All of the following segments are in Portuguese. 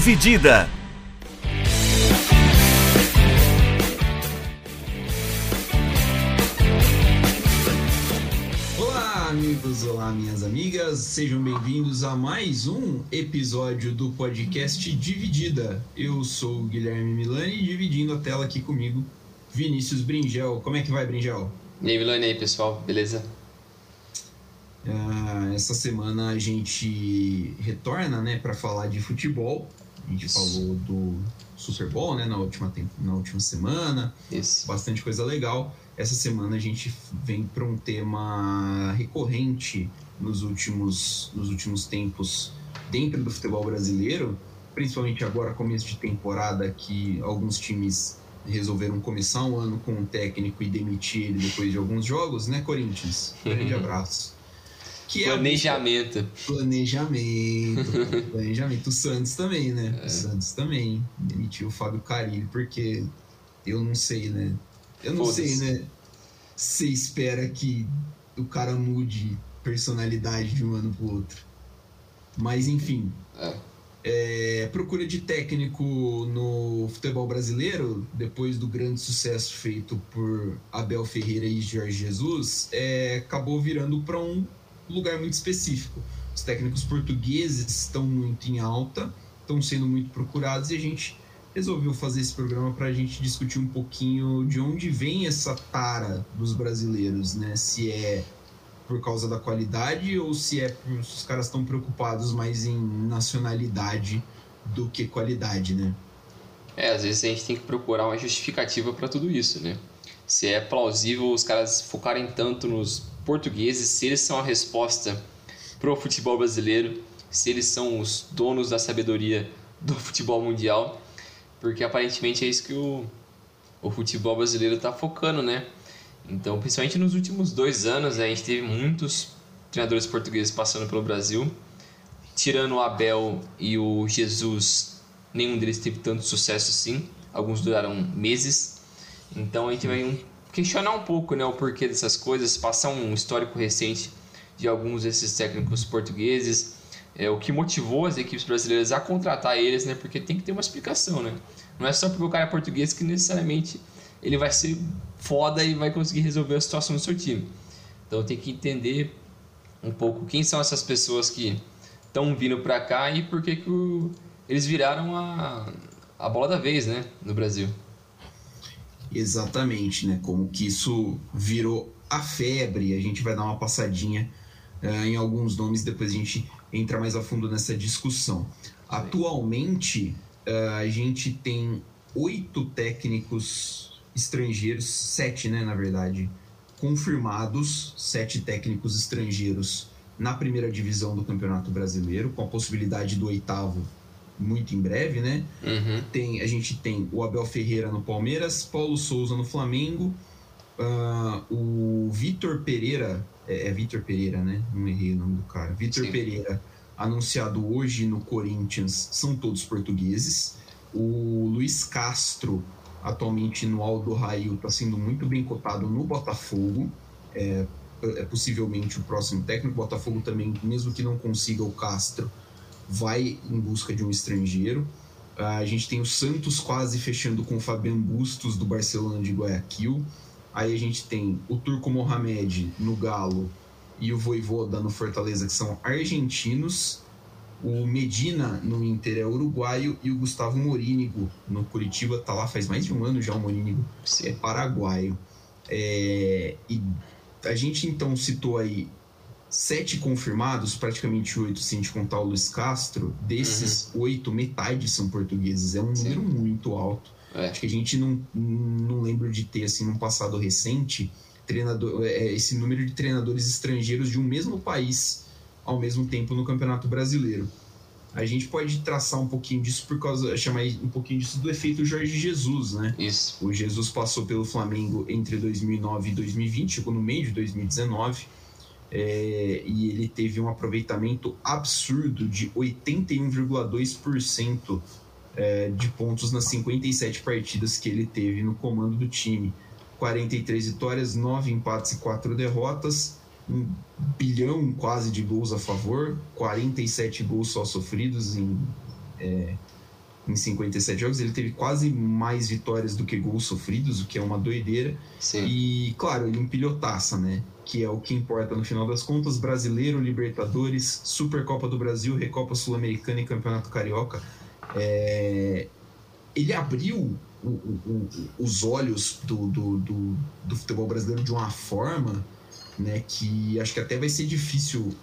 Dividida. Olá, amigos, olá, minhas amigas, sejam bem-vindos a mais um episódio do podcast Dividida. Eu sou o Guilherme Milani, dividindo a tela aqui comigo, Vinícius Bringel. Como é que vai, Bringel? E aí, Milani, aí, pessoal, beleza? Uh, essa semana a gente retorna, né, para falar de futebol. A gente Isso. falou do Super Bowl, né, na última, na última semana. Isso. Bastante coisa legal. Essa semana a gente vem para um tema recorrente nos últimos, nos últimos tempos dentro do futebol brasileiro, principalmente agora, começo de temporada, que alguns times resolveram começar um ano com um técnico e demitir ele depois de alguns jogos, né, Corinthians? Grande abraço. Que é planejamento. É planejamento. planejamento. O Santos também, né? É. O Santos também demitiu o Fábio Carilli, porque eu não sei, né? Eu não sei, né? Você espera que o cara mude personalidade de um ano pro outro. Mas enfim. É. É, procura de técnico no futebol brasileiro, depois do grande sucesso feito por Abel Ferreira e Jorge Jesus, é, acabou virando para um lugar muito específico. Os técnicos portugueses estão muito em alta, estão sendo muito procurados e a gente resolveu fazer esse programa para a gente discutir um pouquinho de onde vem essa tara dos brasileiros, né? Se é por causa da qualidade ou se é por, os caras estão preocupados mais em nacionalidade do que qualidade, né? É, às vezes a gente tem que procurar uma justificativa para tudo isso, né? Se é plausível os caras focarem tanto nos portugueses, se eles são a resposta pro futebol brasileiro, se eles são os donos da sabedoria do futebol mundial, porque aparentemente é isso que o, o futebol brasileiro está focando, né? Então, principalmente nos últimos dois anos, a gente teve muitos treinadores portugueses passando pelo Brasil, tirando o Abel e o Jesus, nenhum deles teve tanto sucesso assim, alguns duraram meses. Então a gente vai questionar um pouco né, o porquê dessas coisas, passar um histórico recente de alguns desses técnicos portugueses, é, o que motivou as equipes brasileiras a contratar eles, né, porque tem que ter uma explicação. Né? Não é só porque o cara é português que necessariamente ele vai ser foda e vai conseguir resolver a situação do seu time. Então tem que entender um pouco quem são essas pessoas que estão vindo para cá e por que, que o, eles viraram a, a bola da vez né, no Brasil. Exatamente, né? Como que isso virou a febre. A gente vai dar uma passadinha uh, em alguns nomes, depois a gente entra mais a fundo nessa discussão. Atualmente, uh, a gente tem oito técnicos estrangeiros, sete, né, na verdade, confirmados, sete técnicos estrangeiros na primeira divisão do Campeonato Brasileiro, com a possibilidade do oitavo muito em breve, né? Uhum. Tem, a gente tem o Abel Ferreira no Palmeiras, Paulo Souza no Flamengo, uh, o Vitor Pereira, é, é Vitor Pereira, né? Não errei o nome do cara. Vitor Pereira, anunciado hoje no Corinthians, são todos portugueses. O Luiz Castro, atualmente no Aldo Raio, está sendo muito bem cotado no Botafogo. É, é possivelmente o próximo técnico. Botafogo também, mesmo que não consiga o Castro, vai em busca de um estrangeiro. A gente tem o Santos quase fechando com o Fabian Bustos do Barcelona de Guayaquil. Aí a gente tem o Turco Mohamed no Galo e o Voivoda no Fortaleza, que são argentinos. O Medina no Inter é uruguaio e o Gustavo Morínigo no Curitiba tá lá faz mais de um ano já. O Morínigo é paraguaio. É, e a gente então citou aí sete confirmados, praticamente oito, se a gente contar o Luiz Castro, desses uhum. oito, metade são portugueses. É um Sim. número muito alto. É. Acho que a gente não, não lembra de ter, assim, num passado recente, treinador, é, esse número de treinadores estrangeiros de um mesmo país ao mesmo tempo no Campeonato Brasileiro. A gente pode traçar um pouquinho disso por causa, chamar um pouquinho disso do efeito Jorge Jesus, né? Isso. O Jesus passou pelo Flamengo entre 2009 e 2020, chegou no meio de 2019 é, e ele teve um aproveitamento absurdo de 81,2% é, de pontos nas 57 partidas que ele teve no comando do time. 43 vitórias, 9 empates e 4 derrotas, um bilhão quase de gols a favor, 47 gols só sofridos em, é, em 57 jogos. Ele teve quase mais vitórias do que gols sofridos, o que é uma doideira. Sim. E, claro, ele empilhou taça, né? Que é o que importa no final das contas: Brasileiro, Libertadores, Supercopa do Brasil, Recopa Sul-Americana e Campeonato Carioca. É... Ele abriu o, o, os olhos do, do, do, do futebol brasileiro de uma forma né, que acho que até vai ser difícil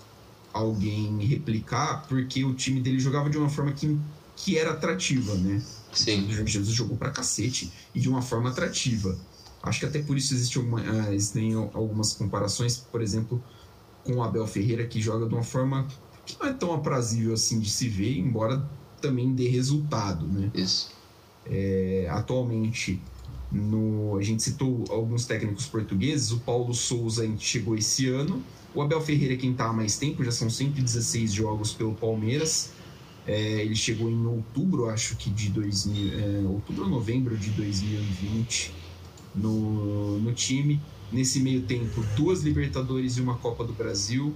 alguém replicar, porque o time dele jogava de uma forma que, que era atrativa, né? Sim. Jesus jogou pra cacete e de uma forma atrativa. Acho que até por isso existe alguma, uh, existem algumas comparações, por exemplo, com o Abel Ferreira, que joga de uma forma que não é tão aprazível assim de se ver, embora também dê resultado, né? Isso. É, atualmente, no, a gente citou alguns técnicos portugueses, o Paulo Souza chegou esse ano, o Abel Ferreira é quem está há mais tempo, já são 116 jogos pelo Palmeiras. É, ele chegou em outubro, acho que de 2000, é, outubro ou novembro de 2020 no, no time. Nesse meio tempo, duas Libertadores e uma Copa do Brasil.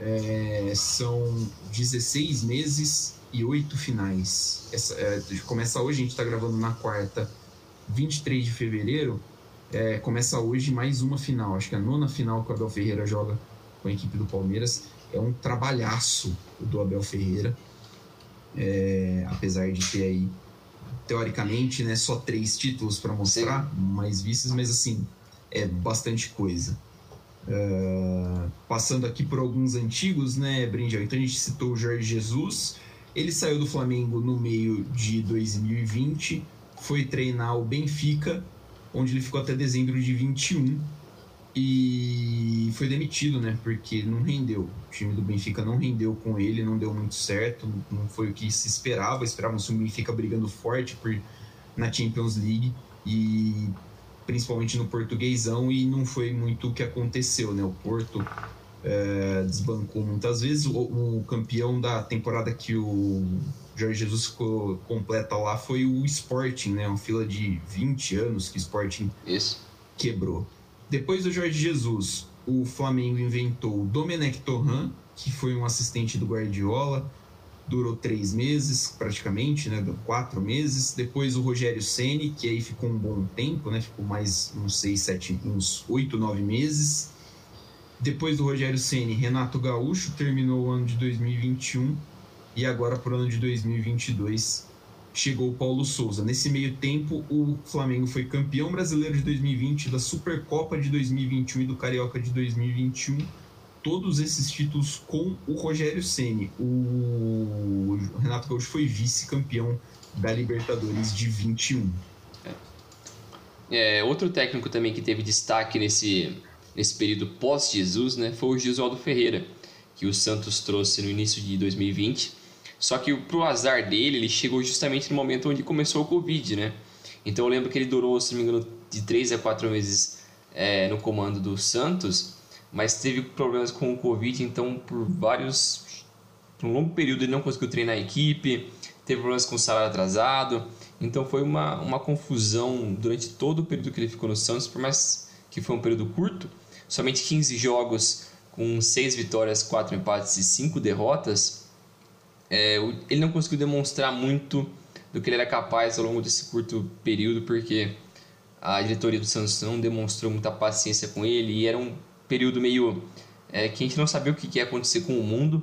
É, são 16 meses e oito finais. Essa, é, começa hoje, a gente está gravando na quarta, 23 de fevereiro. É, começa hoje mais uma final, acho que a nona final que o Abel Ferreira joga com a equipe do Palmeiras. É um trabalhaço do Abel Ferreira, é, apesar de ter aí, teoricamente, né, só três títulos para mostrar, Sim. mais vices, mas assim, é bastante coisa. Uh, passando aqui por alguns antigos, né, Brindel? Então a gente citou o Jorge Jesus, ele saiu do Flamengo no meio de 2020, foi treinar o Benfica, onde ele ficou até dezembro de 21 e foi demitido, né? Porque não rendeu. O time do Benfica não rendeu com ele, não deu muito certo, não foi o que se esperava. Esperava-se o Benfica brigando forte por, na Champions League e principalmente no portuguesão, e não foi muito o que aconteceu, né? O Porto é, desbancou muitas vezes. O, o, campeão da temporada que o Jorge Jesus ficou completa lá foi o Sporting, né? Uma fila de 20 anos que o Sporting Isso. quebrou. Depois do Jorge Jesus, o Flamengo inventou o Domenech Torran, que foi um assistente do Guardiola, durou três meses praticamente, né, quatro meses. Depois o Rogério Ceni, que aí ficou um bom tempo, né, ficou mais uns seis, sete, uns oito, nove meses. Depois do Rogério Ceni, Renato Gaúcho terminou o ano de 2021 e agora para o ano de 2022 chegou o Paulo Souza. Nesse meio tempo, o Flamengo foi campeão brasileiro de 2020, da Supercopa de 2021 e do Carioca de 2021. Todos esses títulos com o Rogério Ceni. O Renato Gaúcho foi vice-campeão da Libertadores de 21. É, outro técnico também que teve destaque nesse, nesse período pós-Jesus né, foi o Gisualdo Ferreira, que o Santos trouxe no início de 2020 só que pro azar dele, ele chegou justamente no momento onde começou o Covid, né? Então eu lembro que ele durou, se não me engano, de 3 a 4 meses é, no comando do Santos, mas teve problemas com o Covid, então por vários. por um longo período ele não conseguiu treinar a equipe, teve problemas com o salário atrasado, então foi uma, uma confusão durante todo o período que ele ficou no Santos, por mais que foi um período curto, somente 15 jogos com 6 vitórias, 4 empates e 5 derrotas é, ele não conseguiu demonstrar muito do que ele era capaz ao longo desse curto período, porque a diretoria do Santos não demonstrou muita paciência com ele e era um período meio é, que a gente não sabia o que ia acontecer com o mundo.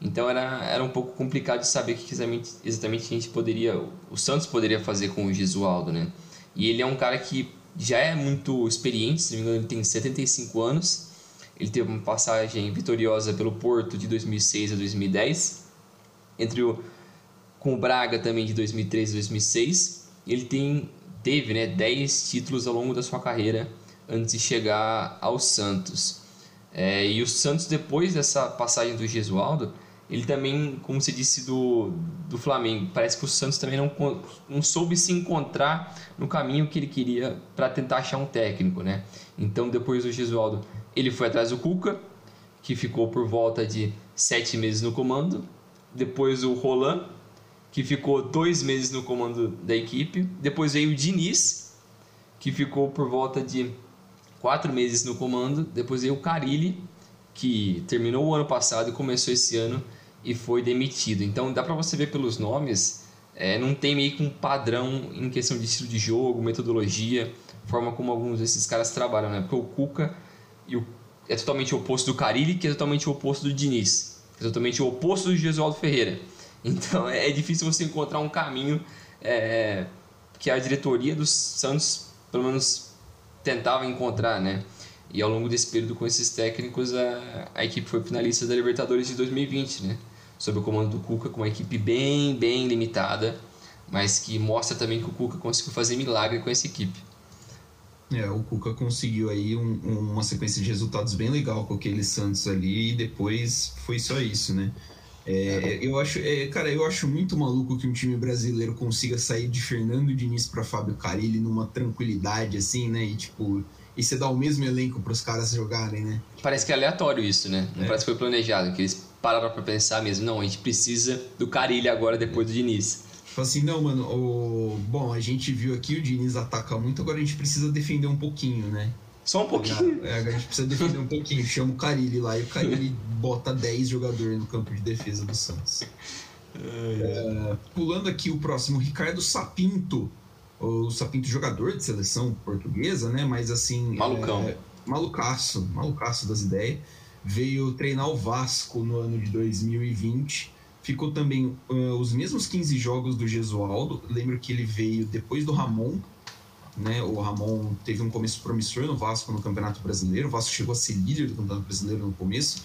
Então era, era um pouco complicado de saber o que exatamente, exatamente a gente poderia, o Santos poderia fazer com o Gesualdo, né? E ele é um cara que já é muito experiente, se não me engano, ele tem 75 anos. Ele teve uma passagem vitoriosa pelo Porto de 2006 a 2010 entre o com o Braga também de 2003 e 2006. Ele tem teve, né, 10 títulos ao longo da sua carreira antes de chegar ao Santos. É, e o Santos depois dessa passagem do Gesualdo, ele também, como você disse do, do Flamengo, parece que o Santos também não, não soube se encontrar no caminho que ele queria para tentar achar um técnico, né? Então, depois do Gesualdo, ele foi atrás do Cuca, que ficou por volta de sete meses no comando, depois o Roland, que ficou dois meses no comando da equipe. Depois veio o Diniz, que ficou por volta de quatro meses no comando. Depois veio o Carilli, que terminou o ano passado e começou esse ano e foi demitido. Então dá para você ver pelos nomes é, não tem meio que um padrão em questão de estilo de jogo, metodologia, forma como alguns desses caras trabalham, né? Porque o Cuca o, é totalmente o oposto do Carilli, que é totalmente o oposto do Diniz, é totalmente o oposto do Gesualdo Ferreira. Então é, é difícil você encontrar um caminho é, que a diretoria dos Santos, pelo menos, tentava encontrar, né? E ao longo desse período com esses técnicos, a, a equipe foi finalista da Libertadores de 2020, né? Sob o comando do Cuca, com uma equipe bem, bem limitada, mas que mostra também que o Cuca conseguiu fazer milagre com essa equipe. É, o Cuca conseguiu aí um, uma sequência de resultados bem legal com aquele Santos ali e depois foi só isso, né? É, eu acho, é, cara, eu acho muito maluco que um time brasileiro consiga sair de Fernando Diniz para Fábio Carilli numa tranquilidade assim, né? E tipo, e você dá o mesmo elenco para os caras jogarem, né? Parece que é aleatório isso, né? Não é. parece que foi planejado, que eles pararam para pensar mesmo, não, a gente precisa do Carilli agora depois do Diniz. Fala assim, não, mano, o... bom, a gente viu aqui o Diniz ataca muito, agora a gente precisa defender um pouquinho, né? Só um pouquinho. É, a gente precisa defender um pouquinho. Chama o Carilli lá e o Carilli bota 10 jogadores no campo de defesa do Santos. É, pulando aqui o próximo, Ricardo Sapinto. O Sapinto, jogador de seleção portuguesa, né? Mas assim. Malucão. É, malucaço, malucaço das ideias. Veio treinar o Vasco no ano de 2020 Ficou também uh, os mesmos 15 jogos do Gesualdo. Lembro que ele veio depois do Ramon. Né? O Ramon teve um começo promissor no Vasco no Campeonato Brasileiro. O Vasco chegou a ser líder do Campeonato Brasileiro no começo.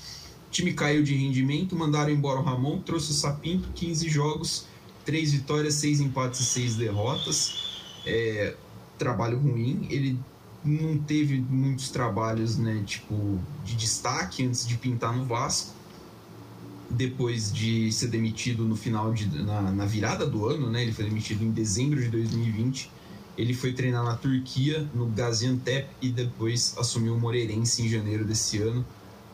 O time caiu de rendimento, mandaram embora o Ramon, trouxe o Sapinto, 15 jogos, 3 vitórias, 6 empates e 6 derrotas. É, trabalho ruim. Ele não teve muitos trabalhos né, tipo, de destaque antes de pintar no Vasco depois de ser demitido no final de na, na, virada do ano, né? Ele foi demitido em dezembro de 2020. Ele foi treinar na Turquia, no Gaziantep e depois assumiu o Moreirense em janeiro desse ano.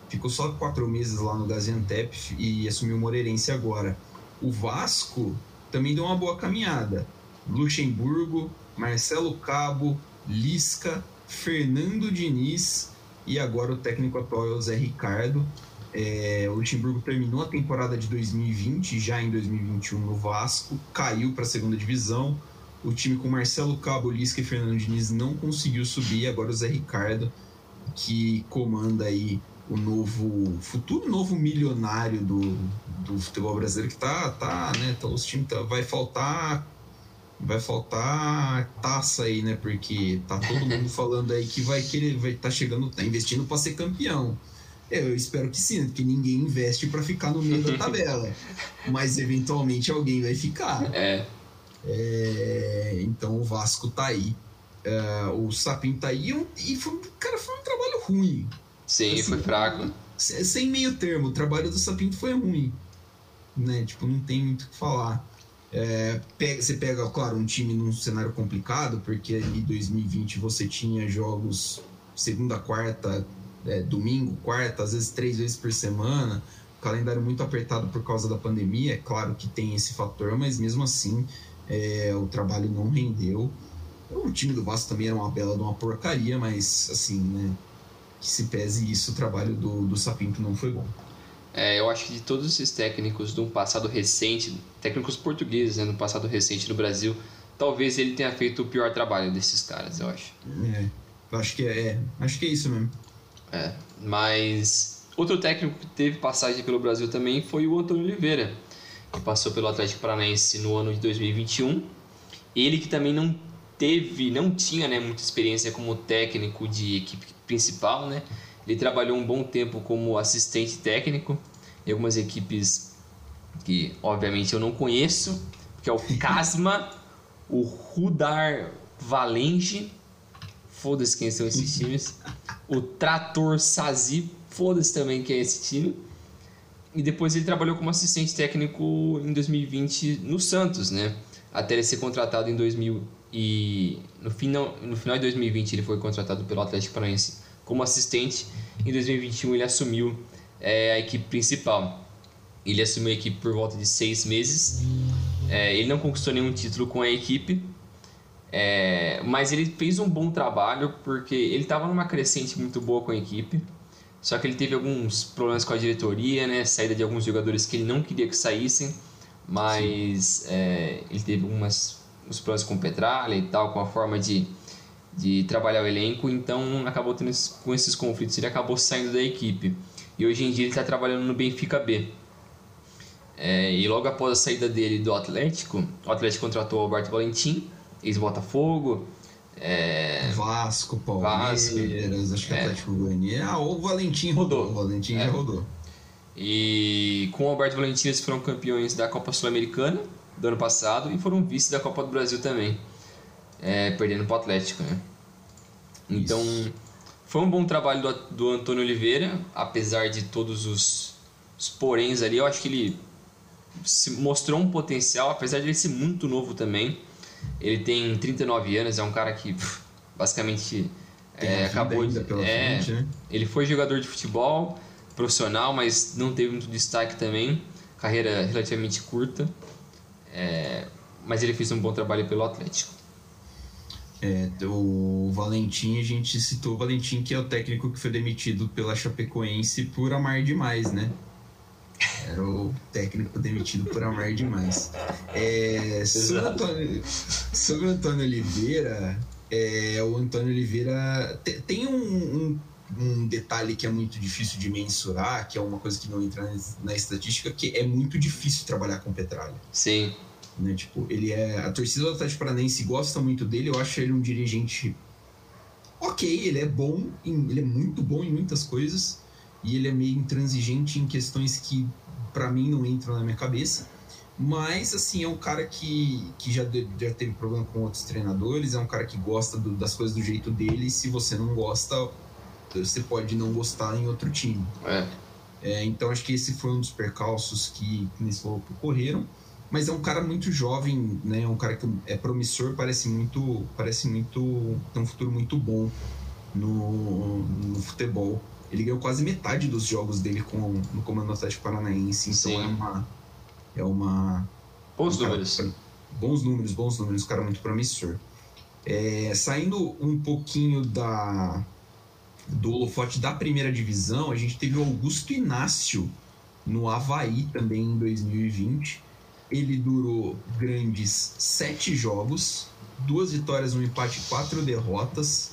Ficou só quatro meses lá no Gaziantep e assumiu o Moreirense agora. O Vasco também deu uma boa caminhada. Luxemburgo, Marcelo Cabo, Lisca, Fernando Diniz e agora o técnico atual é o Zé Ricardo. É, o Luxemburgo terminou a temporada de 2020, já em 2021 no Vasco, caiu para a segunda divisão. O time com Marcelo Cabo, Lisca e Fernando Diniz não conseguiu subir. Agora o Zé Ricardo, que comanda aí o novo futuro novo milionário do, do futebol brasileiro, que tá, tá, né? Tá, os times tá, vai faltar vai faltar taça aí, né? Porque tá todo mundo falando aí que vai querer, vai tá chegando, tá investindo para ser campeão. Eu espero que sim, porque ninguém investe para ficar no meio da tabela. Mas eventualmente alguém vai ficar. É. é então o Vasco tá aí. É, o Sapinho tá aí e foi, cara, foi um trabalho ruim. Sim, assim, foi fraco. Sem meio termo, o trabalho do Sapinto foi ruim. Né? Tipo, não tem muito o que falar. É, pega, você pega, claro, um time num cenário complicado, porque ali em 2020 você tinha jogos segunda, quarta, é, domingo, quarta, às vezes três vezes por semana. O calendário muito apertado por causa da pandemia, é claro que tem esse fator, mas mesmo assim é, o trabalho não rendeu. O time do Vasco também era uma bela de uma porcaria, mas assim, né? Que se pese isso, o trabalho do, do Sapinto não foi bom. É, eu acho que de todos esses técnicos de um passado recente, técnicos portugueses né, no passado recente no Brasil, talvez ele tenha feito o pior trabalho desses caras, eu acho. É, acho que é, é acho que é isso mesmo. É, mas outro técnico que teve passagem pelo Brasil também foi o Antônio Oliveira, que passou pelo Atlético Paranaense no ano de 2021. Ele que também não teve, não tinha né, muita experiência como técnico de equipe principal, né? Ele trabalhou um bom tempo como assistente técnico em algumas equipes que, obviamente, eu não conheço, que é o Casma, o Rudar Valenge Foda-se quem são esses times. O Trator Sazi, foda-se também quem é esse time. E depois ele trabalhou como assistente técnico em 2020 no Santos, né? Até ele ser contratado em 2000 e no final, no final de 2020 ele foi contratado pelo Atlético Paranaense como assistente. Em 2021 ele assumiu é, a equipe principal. Ele assumiu a equipe por volta de seis meses. É, ele não conquistou nenhum título com a equipe, é, mas ele fez um bom trabalho porque ele estava numa crescente muito boa com a equipe. Só que ele teve alguns problemas com a diretoria, né? Saída de alguns jogadores que ele não queria que saíssem. mas é, ele teve algumas os problemas com Petralha e tal, com a forma de, de trabalhar o elenco, então acabou tendo esses, com esses conflitos, ele acabou saindo da equipe. E hoje em dia ele está trabalhando no Benfica B. É, e logo após a saída dele do Atlético, o Atlético contratou o Alberto Valentim, ex-Botafogo, é... Vasco, Palmeiras, Vasco, acho que é. Atlético Goianiense. Ah, o Valentim rodou. rodou. O Valentim é. já rodou. E com o Alberto Valentim eles foram campeões da Copa Sul-Americana do ano passado e foram vice da Copa do Brasil também, é, perdendo para o Atlético, né? Então, Isso. foi um bom trabalho do, do Antônio Oliveira, apesar de todos os, os poréns ali. Eu acho que ele se mostrou um potencial, apesar de ele ser muito novo também. Ele tem 39 anos, é um cara que basicamente é, acabou de. É, frente, né? Ele foi jogador de futebol profissional, mas não teve muito destaque também. Carreira relativamente curta. É, mas ele fez um bom trabalho pelo Atlético. É, o Valentim, a gente citou o Valentim, que é o técnico que foi demitido pela Chapecoense por amar demais, né? Era o técnico demitido por amar demais. É, sobre, o Antônio, sobre o Antônio Oliveira, é, o Antônio Oliveira tem um, um, um, detalhe que é muito difícil de mensurar, que é uma coisa que não entra na, na estatística, que é muito difícil trabalhar com Petralha. Sim. Né, tipo, ele é. A torcida do Atlético Paranaense gosta muito dele, eu acho ele um dirigente. Ok, ele é bom, ele é muito bom em muitas coisas, e ele é meio intransigente em questões que para mim não entram na minha cabeça. Mas, assim, é um cara que, que já, já teve problema com outros treinadores, é um cara que gosta do, das coisas do jeito dele. E se você não gosta, você pode não gostar em outro time. É. É, então, acho que esse foi um dos percalços que, que nesse falou ocorreram. Mas é um cara muito jovem, né? É um cara que é promissor, parece muito, parece muito, tem um futuro muito bom no, no futebol. Ele ganhou quase metade dos jogos dele com, no Comando Atlético Paranaense. Então Sim. é uma. É uma. Bons um números. Cara, bons números, bons números, cara muito promissor. É, saindo um pouquinho da do holofote da primeira divisão, a gente teve o Augusto Inácio no Havaí também em 2020. Ele durou grandes sete jogos, duas vitórias, um empate, quatro derrotas.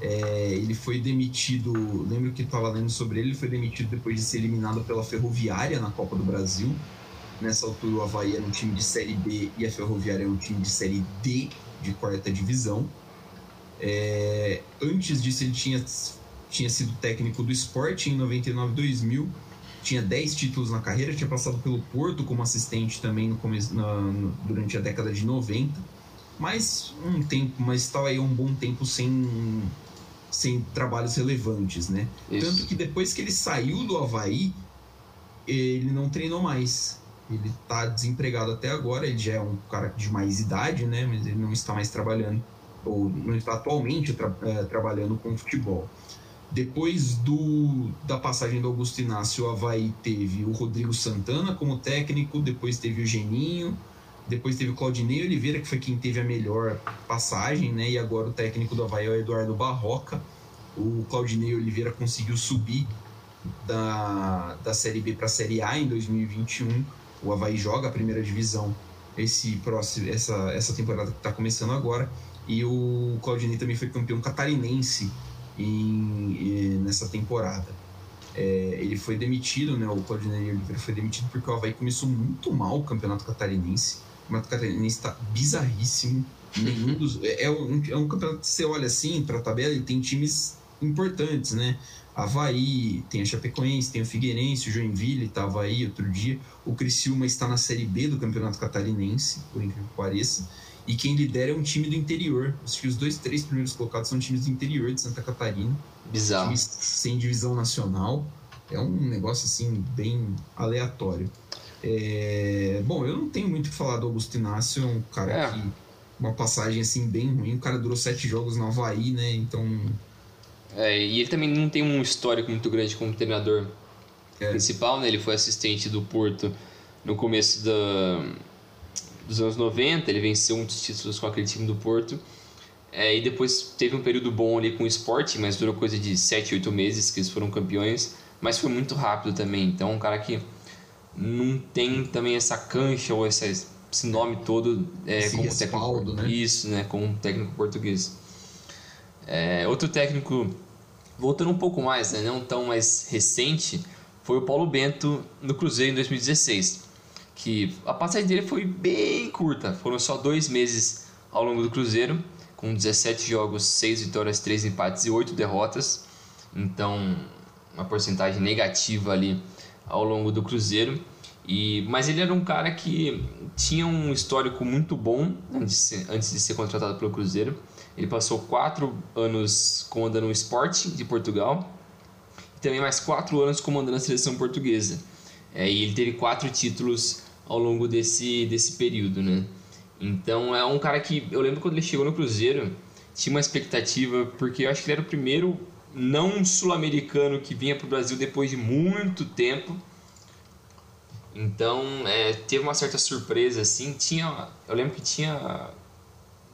É, ele foi demitido, lembro que estava lendo sobre ele, ele foi demitido depois de ser eliminado pela Ferroviária na Copa do Brasil. Nessa altura o Havaí era um time de Série B e a Ferroviária era um time de Série D, de quarta divisão. É, antes disso ele tinha, tinha sido técnico do esporte em 99-2000, tinha 10 títulos na carreira, tinha passado pelo Porto como assistente também no começo, na, no, durante a década de 90 mas um tempo, mas estava aí um bom tempo sem sem trabalhos relevantes, né? Isso. Tanto que depois que ele saiu do Havaí, ele não treinou mais. Ele está desempregado até agora, ele já é um cara de mais idade, né? Mas ele não está mais trabalhando, ou não está atualmente tra é, trabalhando com futebol. Depois do, da passagem do Augusto Inácio, o Havaí teve o Rodrigo Santana como técnico, depois teve o Geninho, depois teve o Claudinei Oliveira, que foi quem teve a melhor passagem, né? E agora o técnico do Havaí é o Eduardo Barroca. O Claudinei Oliveira conseguiu subir da, da Série B para a Série A em 2021. O Havaí joga a primeira divisão esse próximo, essa, essa temporada que está começando agora. E o Claudinei também foi campeão catarinense em, em nessa temporada. É, ele foi demitido, né? O Claudinei Oliveira foi demitido porque o Havaí começou muito mal o campeonato catarinense campeonato catarinense está bizarríssimo. Nenhum dos, é, é, um, é um campeonato que você olha assim para a tabela e tem times importantes, né? Havaí, tem a Chapecoense, tem o Figueirense, o Joinville estava aí outro dia. O Criciúma está na Série B do Campeonato Catarinense, por incrível que pareça. E quem lidera é um time do interior. Acho que os dois, três primeiros colocados são times do interior de Santa Catarina. Bizarro. Times sem divisão nacional. É um negócio assim bem aleatório. É... Bom, eu não tenho muito o que falar do Augusto Inácio, é um cara é. que. Uma passagem assim bem ruim. O cara durou sete jogos no Havaí, né? Então. É, e ele também não tem um histórico muito grande como treinador é. principal, né? Ele foi assistente do Porto no começo da, dos anos 90, ele venceu muitos títulos com aquele time do Porto. É, e depois teve um período bom ali com o esporte, mas durou coisa de 7, 8 meses que eles foram campeões. Mas foi muito rápido também. Então, um cara que não tem também essa cancha ou essa, esse nome todo é, Esse como técnico. né? Isso, né? Como um técnico português. É, outro técnico, voltando um pouco mais, né, não tão mais recente, foi o Paulo Bento no Cruzeiro em 2016. Que a passagem dele foi bem curta, foram só dois meses ao longo do Cruzeiro, com 17 jogos, 6 vitórias, 3 empates e 8 derrotas. Então, uma porcentagem negativa ali ao longo do Cruzeiro. E, mas ele era um cara que tinha um histórico muito bom antes antes de ser contratado pelo Cruzeiro. Ele passou quatro anos comandando o Sporting de Portugal e também mais quatro anos comandando a seleção portuguesa. É, e ele teve quatro títulos ao longo desse, desse período, né? Então é um cara que eu lembro quando ele chegou no Cruzeiro tinha uma expectativa porque eu acho que ele era o primeiro não sul-americano que vinha para o Brasil depois de muito tempo. Então é, teve uma certa surpresa assim. Tinha, eu lembro que tinha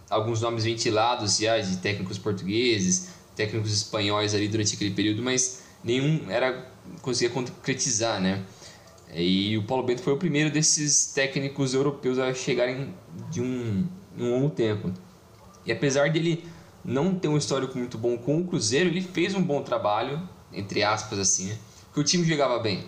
alguns nomes ventilados já de técnicos portugueses, técnicos espanhóis ali durante aquele período, mas nenhum era conseguia concretizar, né? E o Paulo Bento foi o primeiro desses técnicos europeus a chegarem de um, um longo tempo. E apesar dele não ter um histórico muito bom com o Cruzeiro, ele fez um bom trabalho, entre aspas assim, né? porque o time jogava bem.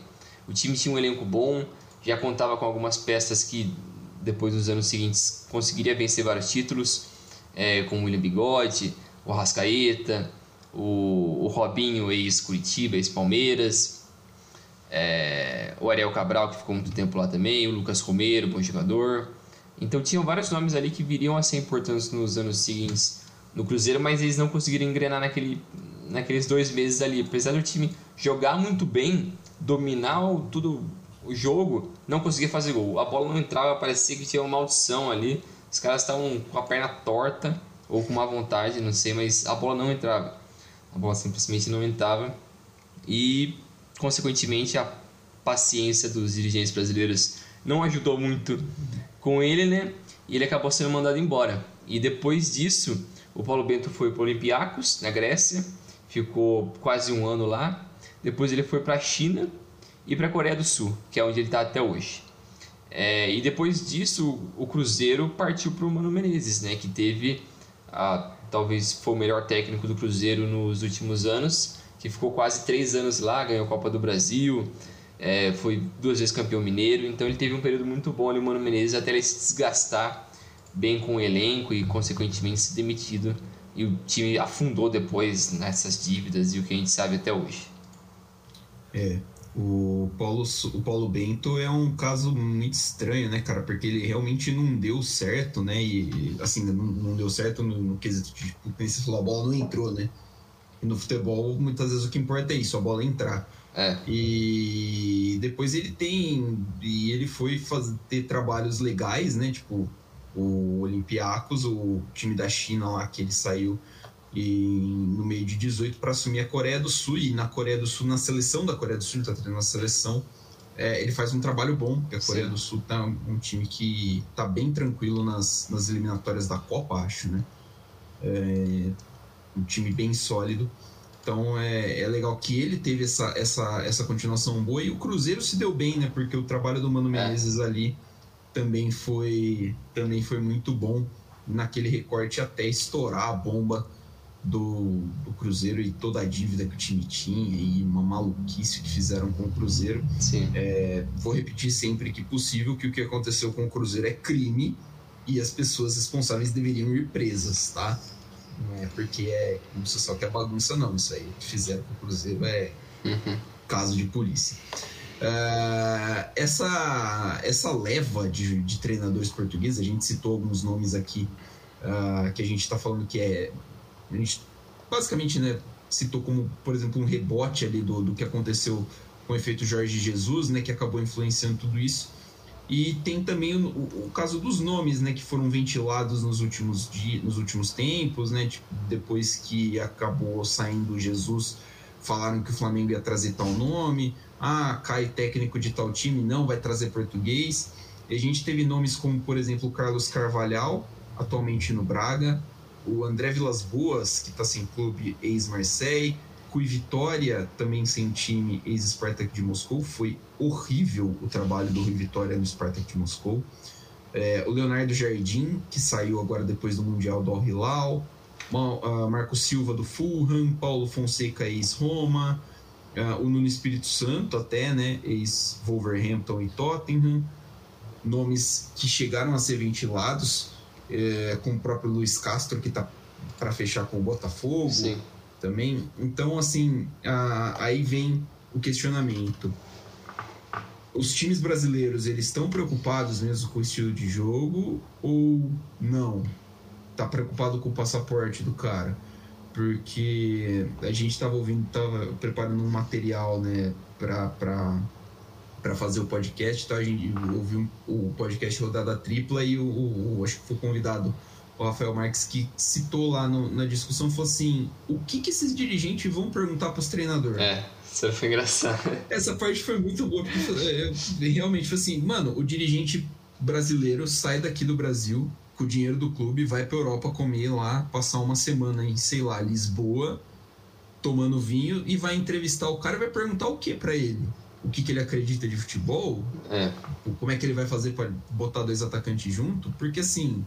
O time tinha um elenco bom, já contava com algumas peças que depois dos anos seguintes conseguiria vencer vários títulos, é, como o William Bigode, o Rascaeta, o, o Robinho, ex-Curitiba, ex-Palmeiras, é, o Ariel Cabral, que ficou muito tempo lá também, o Lucas Romero, bom jogador. Então tinham vários nomes ali que viriam a ser importantes nos anos seguintes no Cruzeiro, mas eles não conseguiram engrenar naquele, naqueles dois meses ali. Apesar do time jogar muito bem, dominar o, tudo o jogo, não conseguia fazer gol. A bola não entrava, parecia que tinha uma maldição ali. Os caras estavam com a perna torta ou com má vontade, não sei, mas a bola não entrava. A bola simplesmente não entrava. E, consequentemente, a paciência dos dirigentes brasileiros não ajudou muito com ele, né? E ele acabou sendo mandado embora. E depois disso, o Paulo Bento foi para o Olympiacos, na Grécia, ficou quase um ano lá. Depois ele foi para a China e para a Coreia do Sul, que é onde ele está até hoje. É, e depois disso, o Cruzeiro partiu para o Mano Menezes, né, que teve, a, talvez foi o melhor técnico do Cruzeiro nos últimos anos, que ficou quase três anos lá, ganhou a Copa do Brasil, é, foi duas vezes campeão mineiro, então ele teve um período muito bom ali, o Mano Menezes, até ele se desgastar bem com o elenco e, consequentemente, se demitido. E o time afundou depois nessas dívidas e o que a gente sabe até hoje. É, o Paulo, o Paulo Bento é um caso muito estranho, né, cara? Porque ele realmente não deu certo, né? E, assim, não, não deu certo no, no quesito de, tipo, você falou, a bola não entrou, né? E no futebol, muitas vezes o que importa é isso, a bola entrar. É. E depois ele tem. E ele foi fazer, ter trabalhos legais, né? Tipo, o Olympiacos, o time da China lá que ele saiu e no meio de 18 para assumir a Coreia do Sul e na Coreia do Sul, na seleção da Coreia do Sul, ele está treinando a seleção, é, ele faz um trabalho bom, porque a Coreia Sim. do Sul tá um time que tá bem tranquilo nas, nas eliminatórias da Copa, acho, né? É, um time bem sólido. Então é, é legal que ele teve essa, essa, essa continuação boa e o Cruzeiro se deu bem, né? Porque o trabalho do Mano É. Menezes ali também foi, também foi muito bom naquele recorte até estourar a bomba do, do Cruzeiro e toda a dívida que o time tinha e uma maluquice que fizeram com o Cruzeiro. É, vou repetir sempre que possível que o que aconteceu com o Cruzeiro é crime e as pessoas responsáveis deveriam ir presas, tá? Não é porque é como se só quer bagunça, não. Isso aí que fizeram com o Cruzeiro é Uhum. caso de polícia. Ah, essa, essa leva de, de treinadores portugueses, a gente citou alguns nomes aqui ah, que a gente está falando que é. A gente basicamente né, citou como, por exemplo, um rebote ali do, do que aconteceu com o efeito Jorge Jesus, né, que acabou influenciando tudo isso. E tem também o, o- o caso dos nomes, né, que foram ventilados nos últimos dias, nos últimos tempos, né, tipo, depois que acabou saindo Jesus, falaram que o Flamengo ia trazer tal nome, ah, cai técnico de tal time, não vai trazer português. E a gente teve nomes como, por exemplo, o Carlos Carvalhal, atualmente no Braga, o André Vilas Boas, que está sem clube, ex-Marseille, o Vitória também sem time ex-Spartak de Moscou. Foi horrível o trabalho do Rui Vitória no Spartak de Moscou. É, o Leonardo Jardim, que saiu agora depois do Mundial do Al Hilal. Uh, Marco Silva do Fulham, Paulo Fonseca ex-Roma, uh, o Nuno Espírito Santo até, né, ex-Wolverhampton e Tottenham, nomes que chegaram a ser ventilados, é, com o próprio Luiz Castro que está para fechar com o Botafogo Sim. também. Então, assim, aí vem o questionamento. Os times brasileiros, eles estão preocupados mesmo com o estilo de jogo ou não? tá preocupado com o passaporte do cara. Porque a gente tava ouvindo, tava preparando um material, né, pra, pra, pra fazer o podcast, então a gente ouviu o podcast Rodada Tripla e o, o, acho que foi convidado o Rafael Marques que citou lá no, na discussão, falou assim, o que que esses dirigentes vão perguntar para os treinadores? É, isso foi engraçado. Essa parte foi muito boa, porque é, realmente foi assim, mano, o dirigente brasileiro sai daqui do Brasil, com o dinheiro do clube, vai para Europa comer lá, passar uma semana em, sei lá, Lisboa, tomando vinho e vai entrevistar o cara e vai perguntar o que para ele? O que, que ele acredita de futebol? É. Como é que ele vai fazer para botar dois atacantes junto? Porque assim,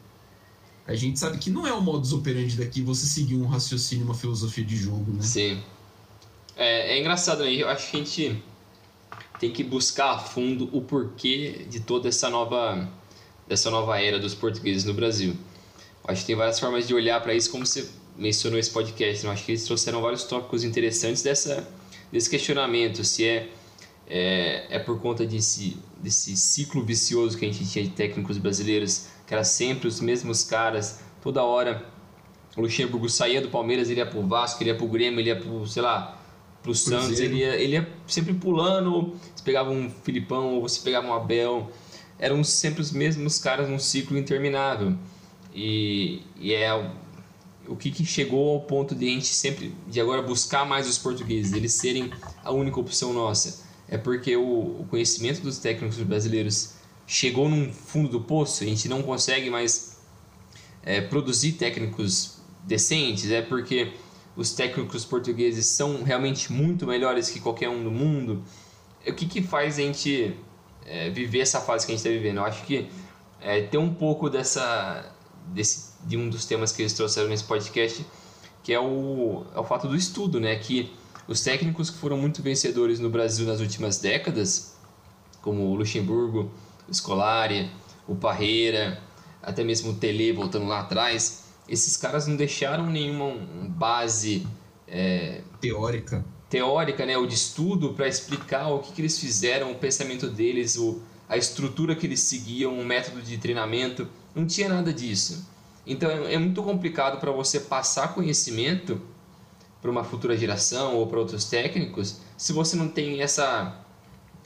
a gente sabe que não é o modus operandi daqui você seguir um raciocínio, uma filosofia de jogo, né? Sim. É, é engraçado, né? Eu acho que a gente tem que buscar a fundo o porquê de toda essa nova dessa nova era dos portugueses no Brasil. Acho que tem várias formas de olhar para isso, como você mencionou esse podcast. Né? Acho que eles trouxeram vários tópicos interessantes dessa, desse questionamento, se é, é, é por conta desse, desse ciclo vicioso que a gente tinha de técnicos brasileiros, que era sempre os mesmos caras, toda hora. O Luxemburgo saía do Palmeiras, ele ia pro Vasco, ele ia pro Grêmio, ele ia pro, sei lá, pro Santos, ele ia, ele ia sempre pulando. Você pegava um Filipão ou você pegava um Abel eram sempre os mesmos caras num ciclo interminável. E, e é o que, que, chegou ao ponto de a gente sempre, de agora buscar mais os portugueses, eles serem a única opção nossa. É porque o, o conhecimento dos técnicos brasileiros chegou num fundo do poço, a gente não consegue mais é, produzir técnicos decentes, é porque os técnicos portugueses são realmente muito melhores que qualquer um do mundo. O que, que faz a gente é, viver essa fase que a gente está vivendo. Eu acho que é, ter um pouco dessa desse, de um dos temas que eles trouxeram nesse podcast, que é o, é o fato do estudo, né? Que os técnicos que foram muito vencedores no Brasil nas últimas décadas, como o Luxemburgo, o Scolari, o Parreira, até mesmo o Tele voltando lá atrás, esses caras não deixaram nenhuma base é, teórica teórica, né, ou de estudo para explicar o que, que, eles fizeram, o pensamento deles, o, a estrutura que eles seguiam, o método de treinamento. Não tinha nada disso. Então é, é muito complicado para você passar conhecimento para uma futura geração ou para outros técnicos se você não tem essa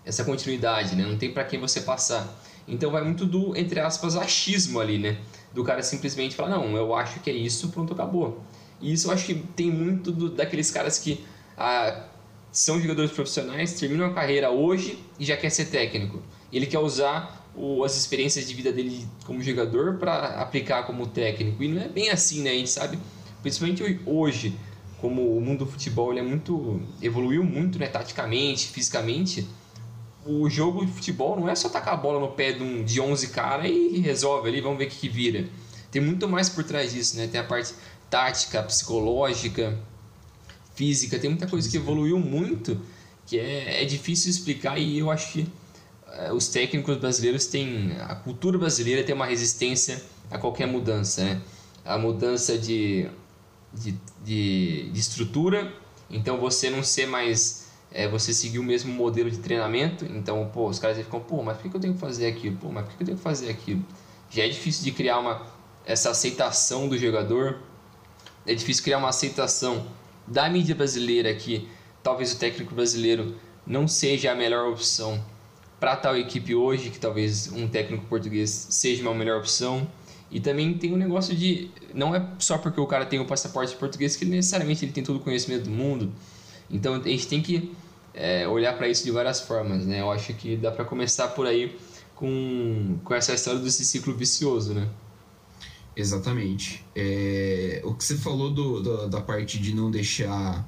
essa continuidade, né? Não tem para quem você passar. Então vai muito do entre aspas achismo ali, né? Do cara simplesmente falar não, eu acho que é isso, pronto, acabou. E isso eu acho que tem muito do, daqueles caras que ah, são jogadores profissionais, terminam a carreira hoje e já quer ser técnico. Ele quer usar o, as experiências de vida dele como jogador para aplicar como técnico. E não é bem assim, né? A gente sabe, principalmente hoje, como o mundo do futebol é muito evoluiu muito, né, taticamente, fisicamente. O jogo de futebol não é só tacar a bola no pé de, um, de 11 cara e resolve ali, vamos ver o que, que vira. Tem muito mais por trás disso, né? Tem a parte tática, psicológica, física, tem muita coisa que evoluiu muito que é, é difícil explicar e eu acho que é, os técnicos brasileiros têm a cultura brasileira tem uma resistência a qualquer mudança, né? A mudança de, de, de, de estrutura, então você não ser mais é, você seguir o mesmo modelo de treinamento, então pô, os caras ficam, pô, mas por que eu tenho que fazer aquilo? Pô, mas por que eu tenho que fazer aquilo? Já é difícil de criar uma essa aceitação do jogador, é difícil criar uma aceitação da mídia brasileira que talvez o técnico brasileiro não seja a melhor opção para tal equipe hoje, que talvez um técnico português seja uma melhor opção. E também tem um negócio de. Não é só porque o cara tem o passaporte português que necessariamente ele tem todo o conhecimento do mundo. Então a gente tem que é, olhar para isso de várias formas. Né? Eu acho que dá para começar por aí com, com essa história desse ciclo vicioso. Né? Exatamente. É, o que você falou do, do, da parte de não deixar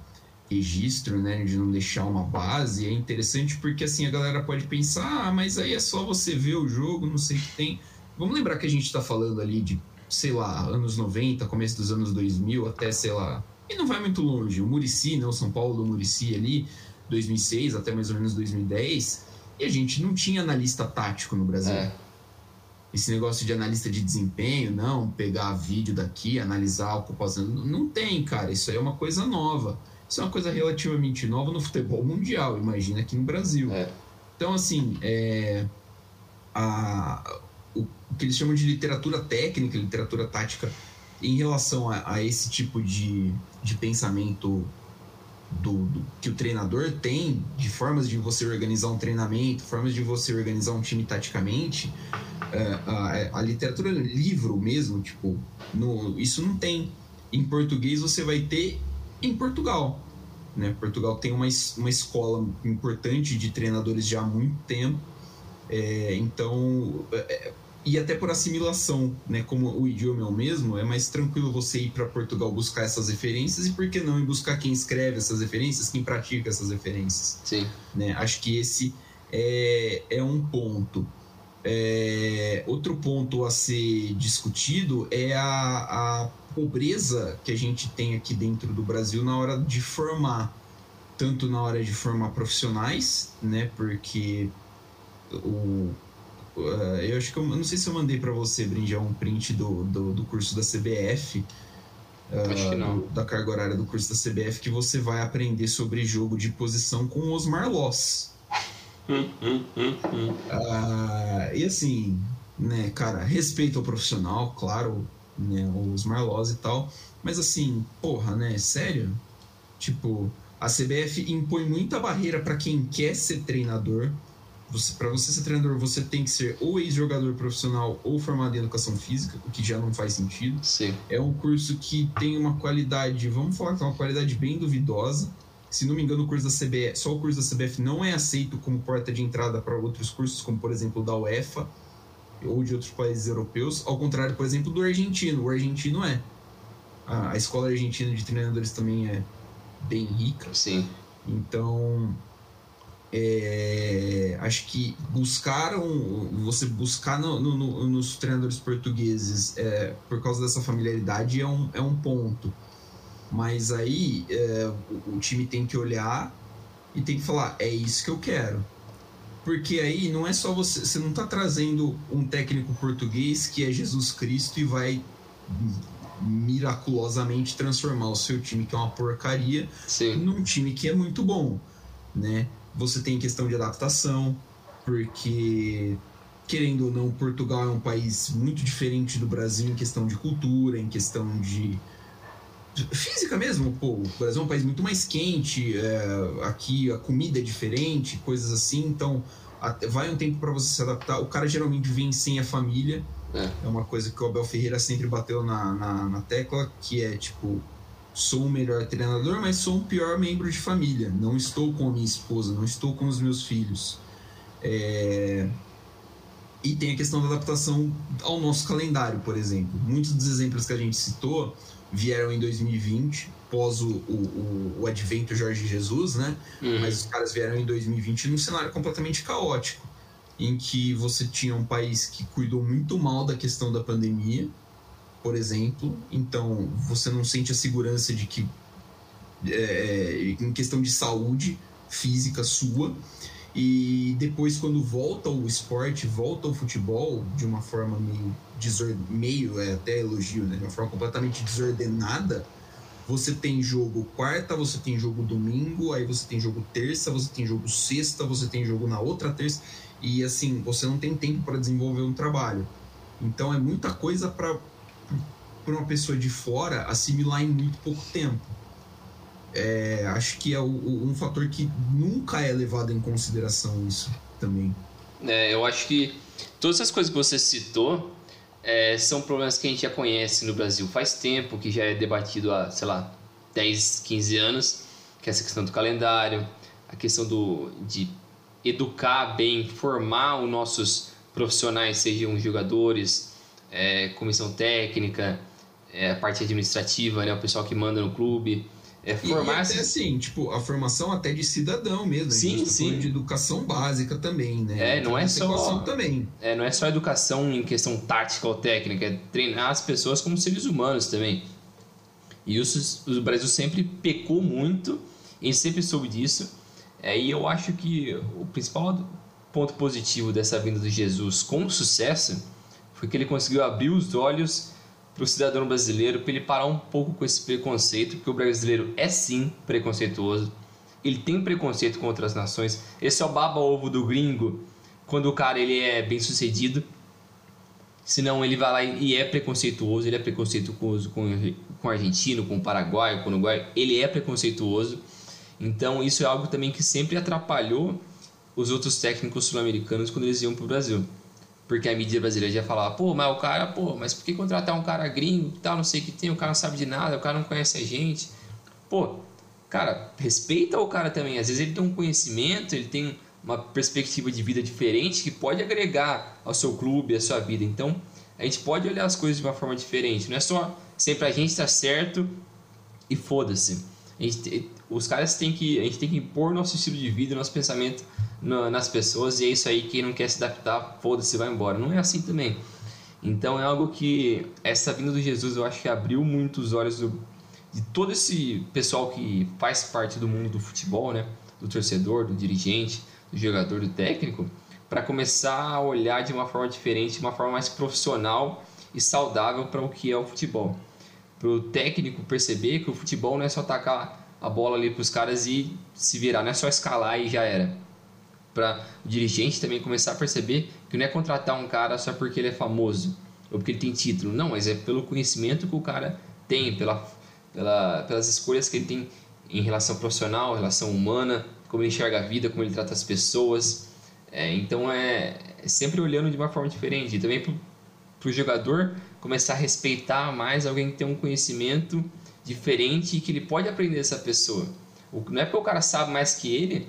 registro, né, de não deixar uma base, é interessante porque assim a galera pode pensar, ah, mas aí é só você ver o jogo, não sei o que tem. Vamos lembrar que a gente está falando ali de, sei lá, anos 90, começo dos anos 2000, até, sei lá, e não vai muito longe, o Murici, né, o São Paulo do Murici ali, 2006 até mais ou menos 2010, e a gente não tinha analista tático no Brasil. É. Esse negócio de analista de desempenho, não, pegar vídeo daqui, analisar a ocupação, não tem, cara, isso aí é uma coisa nova. Isso é uma coisa relativamente nova no futebol mundial, imagina aqui no Brasil. É. Então, assim, é, a, o, o, que eles chamam de literatura técnica, literatura tática, em relação a, a esse tipo de, de pensamento do, do, que o treinador tem, de formas de você organizar um treinamento, formas de você organizar um time taticamente, é, a, a, literatura livro mesmo, tipo, no, isso não tem. Em português você vai ter em Portugal. Né? Portugal tem uma, uma escola importante de treinadores já há muito tempo. É, então, é, e até por assimilação, né? Como o idioma é o mesmo, é mais tranquilo você ir para Portugal buscar essas referências e por que não ir buscar quem escreve essas referências, quem pratica essas referências. Sim. Né? Acho que esse é, é um ponto. É, outro ponto a ser discutido é a, a pobreza que a gente tem aqui dentro do Brasil na hora de formar, tanto na hora de formar profissionais, né? Porque o eu acho que eu, não sei se eu mandei para você, Brinja, um print do, do, do curso da CBF. Uh, acho que não. Do, da carga horária do curso da CBF, que você vai aprender sobre jogo de posição com os Marlós. Hum, hum, hum. Uh, e assim, né, cara, respeito ao profissional, claro, né, os Marlós e tal. Mas assim, porra, né, sério? Tipo, a CBF impõe muita barreira para quem quer ser treinador. Você, para você ser treinador, você tem que ser ou ex-jogador profissional ou formado em educação física, o que já não faz sentido. Sim. É um curso que tem uma qualidade, vamos falar que é uma qualidade bem duvidosa. Se não me engano, o curso da CBF, só o curso da CBF não é aceito como porta de entrada para outros cursos, como por exemplo da UEFA ou de outros países europeus, ao contrário, por exemplo, do argentino. O argentino é. A, a escola argentina de treinadores também é bem rica. Sim. Então, é, acho que buscaram você buscar no, no, nos treinadores portugueses é, por causa dessa familiaridade é um, é um ponto mas aí é, o, o, time tem que olhar e tem que falar é isso que eu quero porque aí não é só você. Você não está trazendo um técnico português que é Jesus Cristo e vai miraculosamente transformar o seu time, que é uma porcaria, Sim. num time que é muito bom. Né? Você tem questão de adaptação, porque querendo ou não, Portugal é um país muito diferente do Brasil em questão de cultura, em questão de física mesmo, pô, o Brasil é um país muito mais quente, é, aqui a comida é diferente, coisas assim, então vai um tempo para você se adaptar. O cara geralmente vem sem a família, é, é uma coisa que o Abel Ferreira sempre bateu na, na, na, tecla, que é tipo, sou o melhor treinador, mas sou um pior membro de família. Não estou com a minha esposa, não estou com os meus filhos. É... E tem a questão da adaptação ao nosso calendário, por exemplo. Muitos dos exemplos que a gente citou vieram em 2020, pós o, o, o advento Jorge Jesus, né? Uhum. Mas os caras vieram em 2020 num cenário completamente caótico, em que você tinha um país que cuidou muito mal da questão da pandemia, por exemplo, então você não sente a segurança de que, é, em questão de saúde física sua, e depois, quando volta o esporte, volta o futebol de uma forma meio, desord... meio é até elogio, né? de uma forma completamente desordenada, você tem jogo quarta, você tem jogo domingo, aí você tem jogo terça, você tem jogo sexta, você tem jogo na outra terça, e assim, você não tem tempo para desenvolver um trabalho. Então é muita coisa para uma pessoa de fora assimilar em muito pouco tempo é, acho que é o, um fator que nunca é levado em consideração isso também. É, eu acho que todas as coisas que você citou é, são problemas que a gente já conhece no Brasil faz tempo, que já é debatido há, sei lá, 10, 15 anos, que é essa questão do calendário, a questão do, de educar bem, formar os nossos profissionais, sejam jogadores, é, comissão técnica, é, a parte administrativa, né, o pessoal que manda no clube, É formar... E, e até assim, tipo, a formação até de cidadão mesmo. Sim, sim. De educação básica também, né? É, não é só... Também. É, não é só educação em questão tática ou técnica, é treinar as pessoas como seres humanos também. E isso, o Brasil sempre pecou muito, e sempre soube disso. É, e eu acho que o principal ponto positivo dessa vinda de Jesus com sucesso foi que ele conseguiu abrir os olhos para o cidadão brasileiro para ele parar um pouco com esse preconceito, porque o brasileiro é sim preconceituoso, ele tem preconceito com outras nações, esse é o baba-ovo do gringo quando o cara ele é bem sucedido, senão ele vai lá e é preconceituoso, ele é preconceituoso com, com o argentino, com o paraguaio, com o uruguaio, ele é preconceituoso, então isso é algo também que sempre atrapalhou os outros técnicos sul-americanos quando eles iam para o Brasil porque a mídia brasileira já falava, pô, mas o cara, pô, mas por que contratar um cara gringo, tal, não sei o que tem, o cara não sabe de nada, o cara não conhece a gente. Pô, cara, respeita o cara também. Às vezes ele tem um conhecimento, ele tem uma perspectiva de vida diferente que pode agregar ao seu clube, à sua vida. Então, a gente pode olhar as coisas de uma forma diferente. Não é só sempre a gente tá certo e foda-se. Os caras têm que. A gente tem que impor nosso estilo de vida, nosso pensamento no, nas pessoas e é isso aí, quem não quer se adaptar, foda-se, vai embora. Não é assim também. Então é algo que essa vinda do Jesus eu acho que abriu muito os olhos do, de todo esse pessoal que faz parte do mundo do futebol, né? Do torcedor, do dirigente, do jogador, do técnico, para começar a olhar de uma forma diferente, de uma forma mais profissional e saudável para o que é o futebol. Para o técnico perceber que o futebol não é só tacar a bola ali para os caras e se virar, não é só escalar e já era para o dirigente também começar a perceber que não é contratar um cara só porque ele é famoso ou porque ele tem título, não, mas é pelo conhecimento que o cara tem, pela, pela, pelas escolhas que ele tem em relação profissional, relação humana, como ele enxerga a vida, como ele trata as pessoas. É, então é, é, sempre olhando de uma forma diferente. E também para o jogador começar a respeitar mais alguém que tem um conhecimento diferente e que ele pode aprender dessa pessoa. Não é porque o cara sabe mais que ele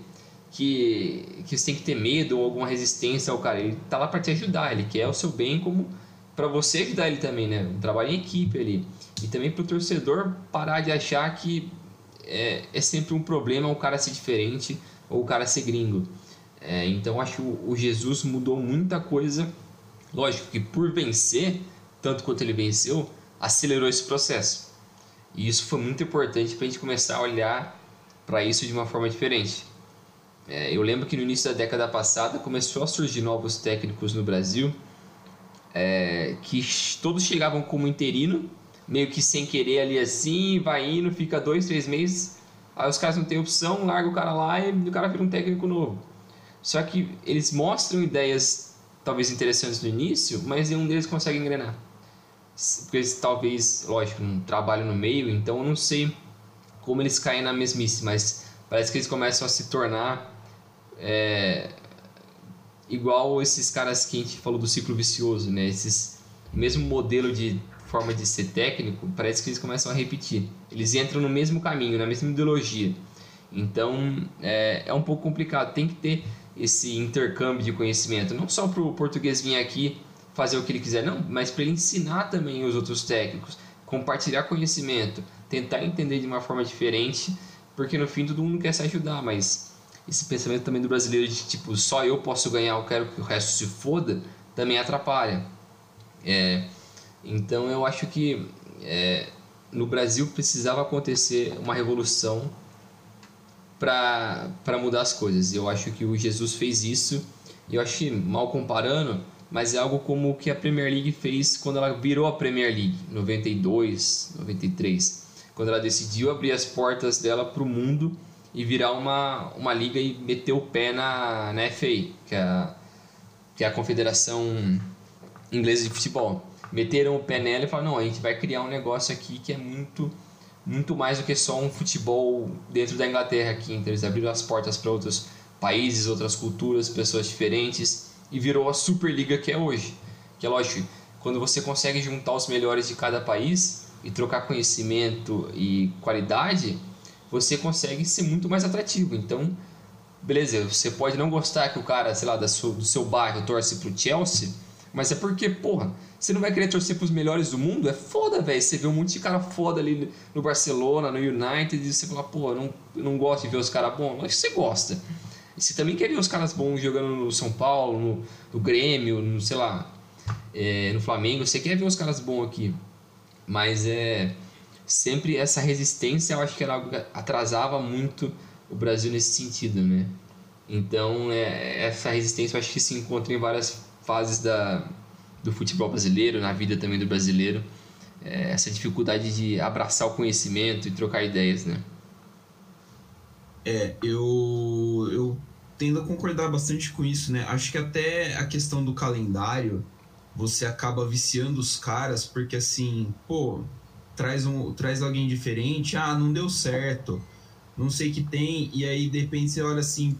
que, que você tem que ter medo ou alguma resistência ao cara. Ele tá lá para te ajudar, ele quer o seu bem como para você ajudar ele também, né? Um trabalho em equipe ali. E também para o torcedor parar de achar que é, é, sempre um problema o cara ser diferente ou o cara ser gringo. É, então acho que o, o Jesus mudou muita coisa. Lógico que por vencer, tanto quanto ele venceu, acelerou esse processo. E isso foi muito importante para a gente começar a olhar para isso de uma forma diferente. É, eu lembro que no início da década passada começou a surgir novos técnicos no Brasil é, que todos chegavam como interino, meio que sem querer ali assim, vai indo, fica dois, três meses, aí os caras não têm opção, larga o cara lá e o cara vira um técnico novo. Só que eles mostram ideias talvez interessantes no início, mas nenhum deles consegue engrenar. Porque eles talvez, lógico, não trabalham no meio, então eu não sei como eles caem na mesmice, mas parece que eles começam a se tornar é, igual esses caras que a gente falou do ciclo vicioso, né? Esses mesmo modelo de forma de ser técnico, parece que eles começam a repetir. Eles entram no mesmo caminho, na mesma ideologia. Então é, é um pouco complicado. Tem que ter esse intercâmbio de conhecimento, não só para o português vir aqui fazer o que ele quiser, não, mas para ele ensinar também os outros técnicos, compartilhar conhecimento, tentar entender de uma forma diferente, porque no fim todo mundo quer se ajudar, mas esse pensamento também do brasileiro de tipo, só eu posso ganhar, eu quero que o resto se foda, também atrapalha. É, então eu acho que é, no Brasil precisava acontecer uma revolução para mudar as coisas. Eu acho que o Jesus fez isso, e eu acho que, mal comparando, mas é algo como o que a Premier League fez quando ela virou a Premier League, 92, 93, quando ela decidiu abrir as portas dela para o mundo e virar uma, uma liga e meter o pé na, na FA, que é, a, que é a Confederação Inglesa de Futebol. Meteram o pé nela e falaram, não, a gente vai criar um negócio aqui que é muito muito mais do que só um futebol dentro da Inglaterra aqui. Então eles abriram as portas para outros países, outras culturas, pessoas diferentes e virou a Superliga que é hoje. Que é lógico, quando você consegue juntar os melhores de cada país e trocar conhecimento e qualidade, você consegue ser muito mais atrativo. Então, beleza, você pode não gostar que o cara, sei lá, do seu bairro torce pro Chelsea, Mas é porque, porra, você não vai querer torcer pros melhores do mundo? É foda, velho. Você vê um monte de cara foda ali no Barcelona, no United, e você fala, pô, não, não gosto de ver os caras bons. Mas você gosta. Você também quer ver os caras bons jogando no São Paulo, no, no Grêmio, no, sei lá, é, no Flamengo. Você quer ver os caras bons aqui. Mas é. Sempre essa resistência, eu acho que era algo que atrasava muito o Brasil nesse sentido, né? Então, é, essa resistência eu acho que se encontra em várias fases da, do futebol brasileiro, na vida também do brasileiro, é essa dificuldade de abraçar o conhecimento e trocar ideias, né? É, eu, eu tendo a concordar bastante com isso, né? Acho que até a questão do calendário, você acaba viciando os caras, porque assim, pô, traz, um, traz alguém diferente, ah, não deu certo, não sei que tem, e aí de repente você olha assim,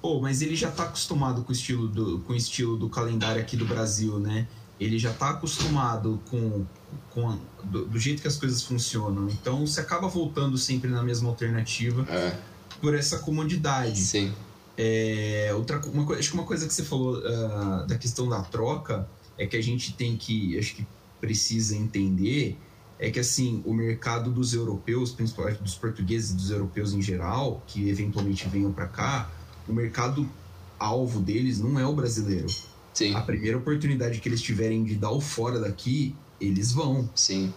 pô, mas ele já tá acostumado com o estilo do, com o estilo do calendário aqui do Brasil, né? Ele já tá acostumado com, com do, do, jeito que as coisas funcionam. Então você acaba voltando sempre na mesma alternativa é. Por essa comodidade. Sim. É, outra, uma, acho que uma coisa que você falou uh, da questão da troca é que a gente tem que, acho que precisa entender é que assim o mercado dos europeus, principalmente dos portugueses e dos europeus em geral, que eventualmente venham para cá, o mercado alvo deles não é o brasileiro. Sim. A primeira oportunidade que eles tiverem de dar o fora daqui, eles vão. Sim.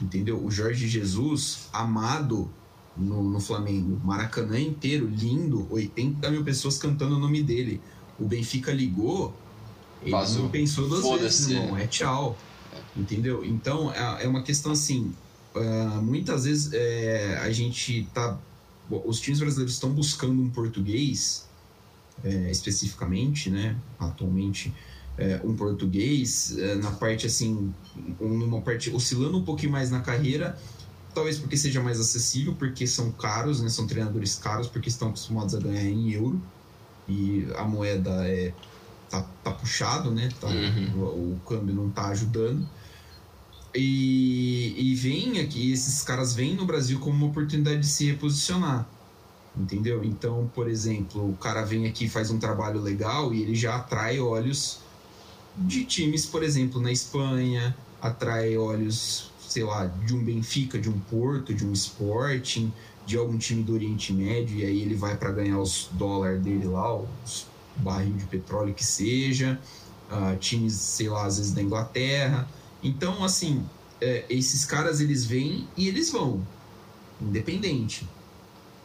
Entendeu? O Jorge Jesus, amado no, no Flamengo, Maracanã inteiro, lindo, 80 mil pessoas cantando o nome dele. O Benfica ligou, ele Vazou. não pensou duas vezes, irmão. É tchau. É. Entendeu? Então, é, é uma questão assim. Uh, muitas vezes é, a gente tá os times brasileiros estão buscando um português, é, especificamente, né? Atualmente, é, um português é, na parte assim, numa parte oscilando um pouquinho mais na carreira, talvez porque seja mais acessível, porque são caros, né? São treinadores caros, porque estão acostumados a ganhar em euro e a moeda é tá, tá puxado, né? Tá, uhum. o, o câmbio não tá ajudando. E, e vem aqui, esses caras vêm no Brasil como uma oportunidade de se reposicionar. Entendeu? Então, por exemplo, o cara vem aqui faz um trabalho legal e ele já atrai olhos de times, por exemplo, na Espanha, atrai olhos, sei lá, de um Benfica, de um Porto, de um Sporting, de algum time do Oriente Médio, e aí ele vai para ganhar os dólares dele lá, os barril de petróleo que seja, uh, times, sei lá, às vezes da Inglaterra. Então, assim, é, esses caras eles vêm e eles vão, independente.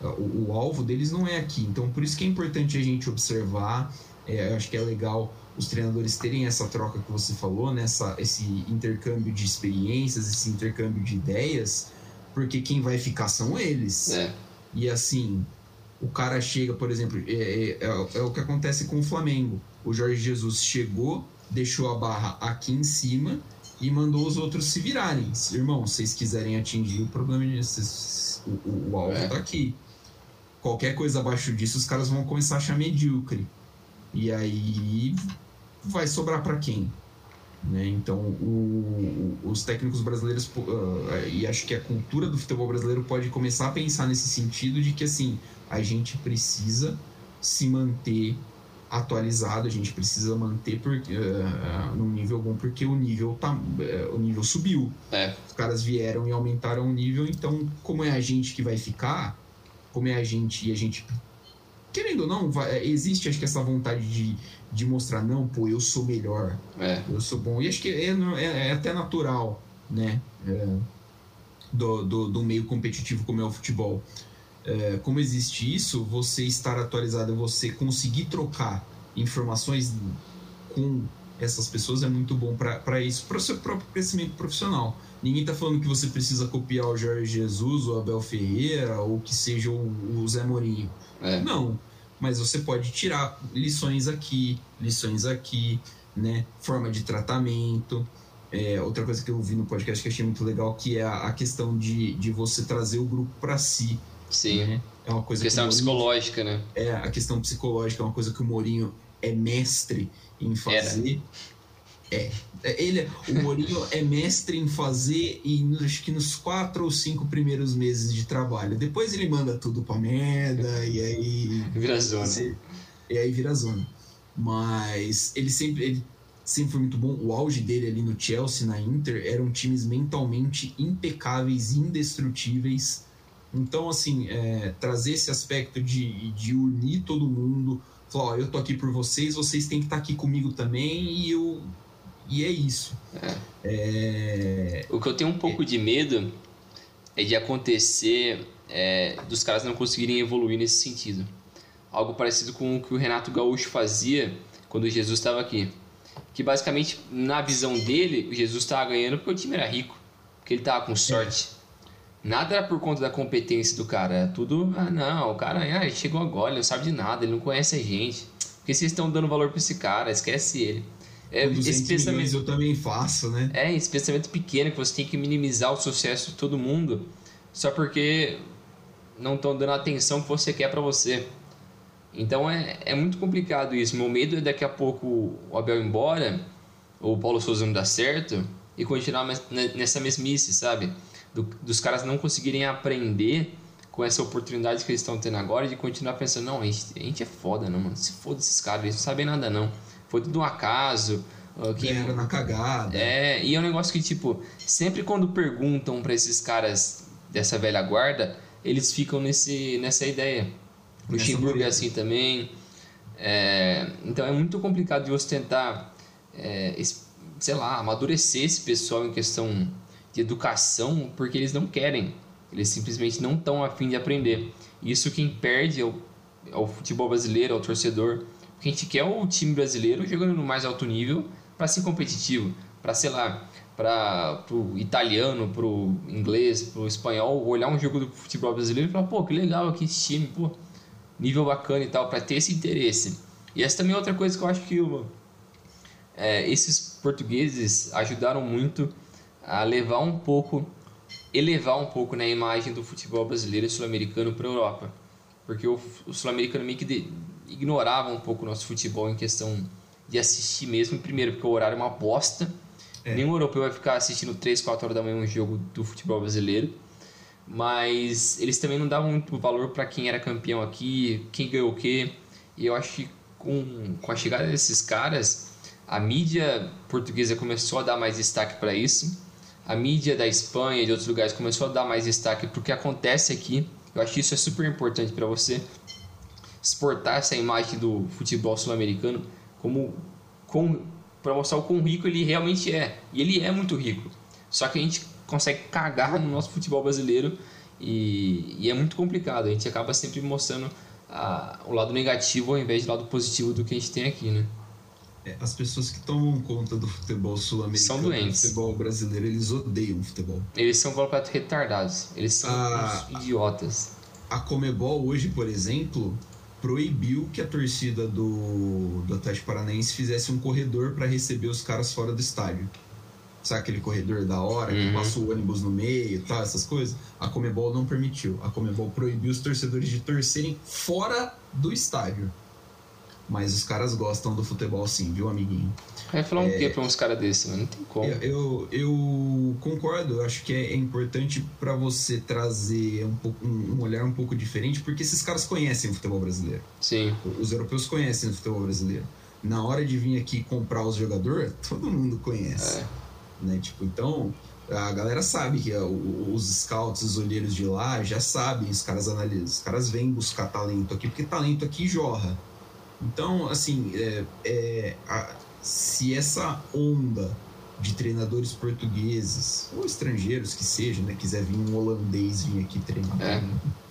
O, o, alvo deles não é aqui. Então, por isso que é importante a gente observar. É, eu acho que é legal os treinadores terem essa troca que você falou, né? Essa, esse intercâmbio de experiências, esse intercâmbio de ideias, porque quem vai ficar são eles. É. E assim, o cara chega, por exemplo, é, é, é, é o que acontece com o Flamengo. O Jorge Jesus chegou, deixou a barra aqui em cima e mandou os outros se virarem. Irmão, se vocês quiserem atingir o problema disso, o, o, o alvo é. tá aqui. Qualquer coisa abaixo disso, os caras vão começar a achar medíocre. E aí vai sobrar para quem? Né? Então, o, os técnicos brasileiros, uh, e acho que a cultura do futebol brasileiro pode começar a pensar nesse sentido de que assim, a gente precisa se manter atualizado, a gente precisa manter por, uh, num nível bom porque o nível tá, uh, o nível subiu. É. Os caras vieram e aumentaram o nível, então como é a gente que vai ficar, como é a gente e a gente querendo ou não, vai, existe acho que essa vontade de, de mostrar não, pô, eu sou melhor, é. eu sou bom. E acho que é, é, é até natural, né, é, do, do, do meio competitivo como é o futebol. É, como existe isso, você estar atualizado, você conseguir trocar informações com essas pessoas é muito bom para isso, para o seu próprio crescimento profissional. Ninguém está falando que você precisa copiar o Jorge Jesus, o Abel Ferreira, ou que seja o, o Zé Mourinho. É. Não, mas você pode tirar lições aqui, lições aqui, né? Forma de tratamento. É, outra coisa que eu vi no podcast que achei muito legal, que é a, a questão de, de você trazer o grupo para si. Sim. Né? É uma coisa questão que Mourinho, psicológica, né? É, a questão psicológica é uma coisa que o Mourinho é mestre em fazer. É. é. Ele, o Mourinho é mestre em fazer e acho que nos quatro ou cinco primeiros meses de trabalho. Depois ele manda tudo pra merda e aí. Vira zona. e aí vira zona. Mas ele sempre. Ele sempre foi muito bom. O auge dele ali no Chelsea, na Inter, eram times mentalmente impecáveis, indestrutíveis. Então, assim, é, trazer esse aspecto de, de unir todo mundo, falar, ó, eu tô aqui por vocês, vocês têm que estar tá aqui comigo também, e eu. E é isso. É. É... O que eu tenho um pouco de medo é de acontecer é, dos caras não conseguirem evoluir nesse sentido. Algo parecido com o que o Renato Gaúcho fazia quando Jesus estava aqui. Que basicamente, na visão dele, o Jesus estava ganhando porque o time era rico, porque ele estava com sorte. Nada era por conta da competência do cara, era tudo, ah não, o cara ah, chegou agora, ele não sabe de nada, ele não conhece a gente. Porque vocês estão dando valor para esse cara, esquece ele. É, esse pensamento eu também faço, né? É, esse pensamento pequeno que você tem que minimizar o sucesso de todo mundo só porque não estão dando a atenção que você quer para você. Então é, é muito complicado isso. Meu medo é daqui a pouco o Abel ir embora, ou o Paulo Souza não dar certo, e continuar nessa mesmice, sabe? Do, dos caras não conseguirem aprender com essa oportunidade que eles estão tendo agora de continuar pensando, não, a gente, a gente é foda, não, mano. Se foda esses caras, eles não sabem nada, não. Foi tudo um acaso. Que era na cagada. É, e é um negócio que, tipo, sempre quando perguntam para esses caras dessa velha guarda, eles ficam nesse, nessa ideia. O Luxemburgo é assim também. É, então é muito complicado de você tentar, é, sei lá, amadurecer esse pessoal em questão de educação, porque eles não querem. Eles simplesmente não estão afim de aprender. Isso quem perde é o, é futebol brasileiro, é o torcedor. O que a gente quer é o time brasileiro jogando no mais alto nível para ser competitivo, para, sei lá, para o italiano, para o inglês, para o espanhol, olhar um jogo do futebol brasileiro e falar, pô, que legal aqui esse time, pô, nível bacana e tal, para ter esse interesse. E essa também é outra coisa que eu acho que é, esses portugueses ajudaram muito a levar um pouco, elevar um pouco na né, imagem do futebol brasileiro e sul-americano para a Europa. Porque o, o sul-americano meio que de, ignorava um pouco o nosso futebol em questão de assistir mesmo. Primeiro, porque o horário é uma bosta. É. Nenhum europeu vai ficar assistindo 3, 4 horas da manhã um jogo do futebol brasileiro mas eles também não davam muito valor para quem era campeão aqui, quem ganhou o quê. E eu acho que com, com a chegada desses caras, a mídia portuguesa começou a dar mais destaque para isso. A mídia da Espanha e de outros lugares começou a dar mais destaque para o que acontece aqui. Eu acho que isso é super importante para você exportar essa imagem do futebol sul-americano como com, para mostrar o quão rico ele realmente é. E ele é muito rico. Só que a gente consegue cagar no nosso futebol brasileiro e, e é muito complicado. A gente acaba sempre mostrando a, o lado negativo ao invés do lado positivo do que a gente tem aqui, né? É, as pessoas que tomam conta do futebol sul-americano, são doentes. Do futebol brasileiro, eles odeiam o futebol. Eles são completamente retardados. Eles são a, idiotas. A Comebol hoje, por exemplo, proibiu que a torcida do, do Atlético Paranaense fizesse um corredor para receber os caras fora do estádio sabe aquele corredor da hora, uhum. que passa o ônibus no meio tal, essas coisas? A Comebol não permitiu. A Comebol proibiu os torcedores de torcerem fora do estádio. Mas os caras gostam do futebol sim, viu, amiguinho? Vai falar um é, quê pra uns caras desses, mano? Não tem como. Eu, eu, concordo, eu acho que é, é importante para você trazer um, pouco, um, olhar um pouco diferente, porque esses caras conhecem o futebol brasileiro. Sim. Os europeus conhecem o futebol brasileiro. Na hora de vir aqui comprar os jogadores, todo mundo conhece. É né? Tipo, então a galera sabe que os scouts, os olheiros de lá já sabem, os caras analisam, os caras vêm buscar talento aqui, porque talento aqui jorra. Então, assim, é, é, a, se essa onda de treinadores portugueses ou estrangeiros que seja, né, quiser vir um holandês vir aqui treinar é.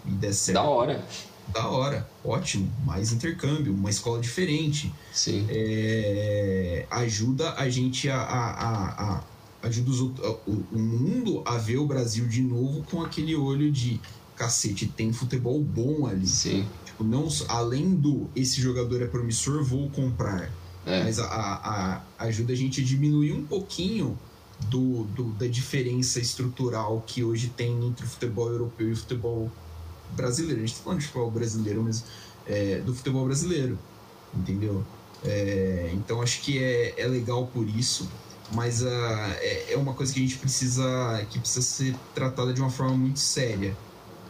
e der certo. Da hora. Da hora, ótimo. Mais intercâmbio, uma escola diferente. Sim. É, ajuda a gente a, a, a ajuda os, o, o mundo a ver o Brasil de novo com aquele olho de cacete, tem futebol bom ali. Sim. Tipo, não, além do esse jogador é promissor, vou comprar. É. Mas a, a, ajuda a gente a diminuir um pouquinho do, do, da diferença estrutural que hoje tem entre o futebol europeu e o futebol brasileiro. A gente tá falando de futebol brasileiro, mas é, do futebol brasileiro. Entendeu? É, então acho que é, é legal por isso mas uh, é, é uma coisa que a gente precisa que precisa ser tratada de uma forma muito séria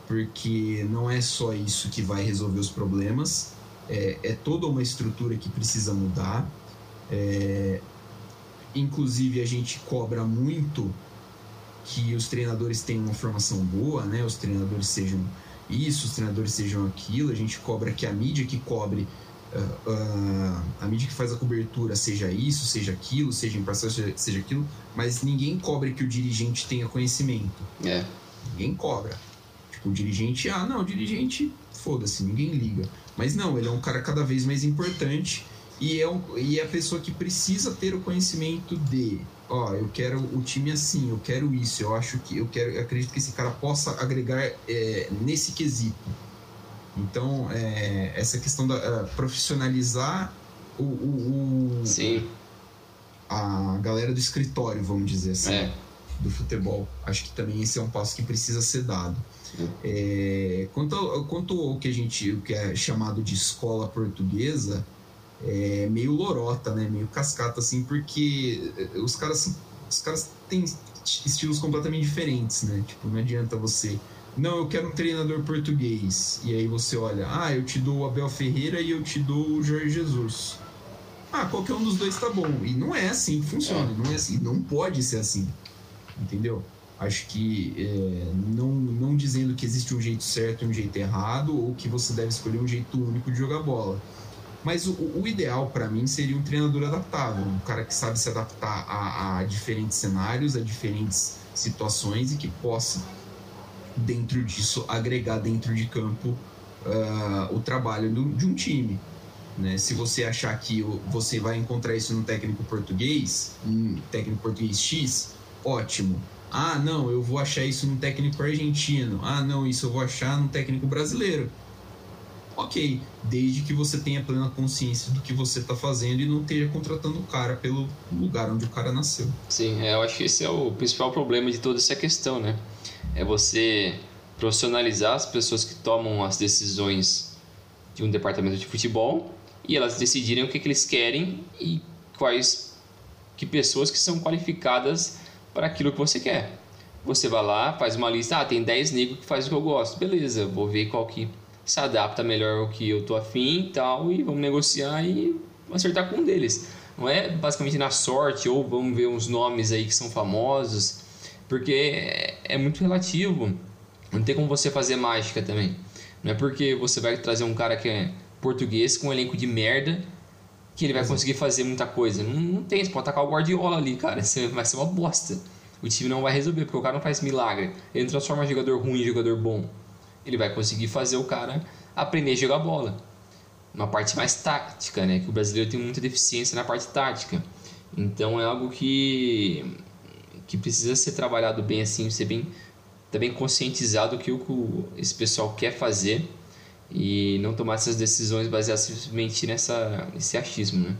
porque não é só isso que vai resolver os problemas é, é toda uma estrutura que precisa mudar é, inclusive, a gente cobra muito que os treinadores tenham uma formação boa, né? Os treinadores sejam isso, os treinadores sejam aquilo. A gente cobra que a mídia que cobre, uh, uh, a mídia que faz a cobertura seja isso, seja aquilo, seja imparcial, seja, seja aquilo. Mas ninguém cobra que o dirigente tenha conhecimento. É. Ninguém cobra. Tipo, o dirigente, ah, não, o dirigente, foda-se, ninguém liga. Mas não, ele é um cara cada vez mais importante e é, um, e é a pessoa que precisa ter o conhecimento de ó, eu quero o time assim, eu quero isso, eu acho que eu quero, eu acredito que esse cara possa agregar é, nesse quesito. Então, é, essa questão da uh, profissionalizar o, o, o, Sim. a galera do escritório, vamos dizer assim, é. do futebol. Acho que também esse é um passo que precisa ser dado. É, quanto, ao, quanto ao que a gente o que é chamado de escola portuguesa, é meio lorota, né? Meio cascata, assim, porque eh, os caras, os caras têm estilos completamente diferentes, né? Tipo, não adianta você. Não, eu quero um treinador português. E aí você olha, ah, eu te dou o Abel Ferreira e eu te dou o Jorge Jesus. Ah, qualquer um dos dois tá bom. E não é assim que funciona, não é assim, não pode ser assim. Entendeu? Acho que é, não, não dizendo que existe um jeito certo e um jeito errado, ou que você deve escolher um jeito único de jogar bola mas o, o ideal para mim seria um treinador adaptável, um cara que sabe se adaptar a, a diferentes cenários, a diferentes situações e que possa, dentro disso, agregar dentro de campo uh, o trabalho do, de um time. Né? Se você achar que você vai encontrar isso no técnico português, um técnico português X, ótimo. Ah, não, eu vou achar isso no técnico argentino. Ah, não, isso eu vou achar no técnico brasileiro ok, desde que você tenha plena consciência do que você está fazendo e não esteja contratando o cara pelo lugar onde o cara nasceu. Sim, é, eu acho que esse é o principal problema de toda essa questão, né? É você profissionalizar as pessoas que tomam as decisões de um departamento de futebol e elas decidirem o que, que eles querem e quais que pessoas que são qualificadas para aquilo que você quer. Você vai lá, faz uma lista, ah, tem 10 negros que faz o que eu gosto. Beleza, vou ver qual que se adapta melhor ao que eu tô afim e tal, e vamos negociar e acertar com um deles. Não é basicamente na sorte, ou vamos ver uns nomes aí que são famosos, porque é, é muito relativo. Não tem como você fazer mágica também. Não é porque você vai trazer um cara que é português com um elenco de merda que ele vai conseguir fazer muita coisa. Não, não tem, você pode tacar o Guardiola ali, cara. Vai ser uma bosta. O time não vai resolver, porque o cara não faz milagre. Ele transforma jogador ruim em jogador bom ele vai conseguir fazer o cara aprender a jogar bola. Uma parte mais tática, né? Que o brasileiro tem muita deficiência na parte tática. Então é algo que, que precisa ser trabalhado bem assim, ser bem, tá bem conscientizado do que o, esse pessoal quer fazer e não tomar essas decisões baseadas simplesmente nessa, nesse achismo, né?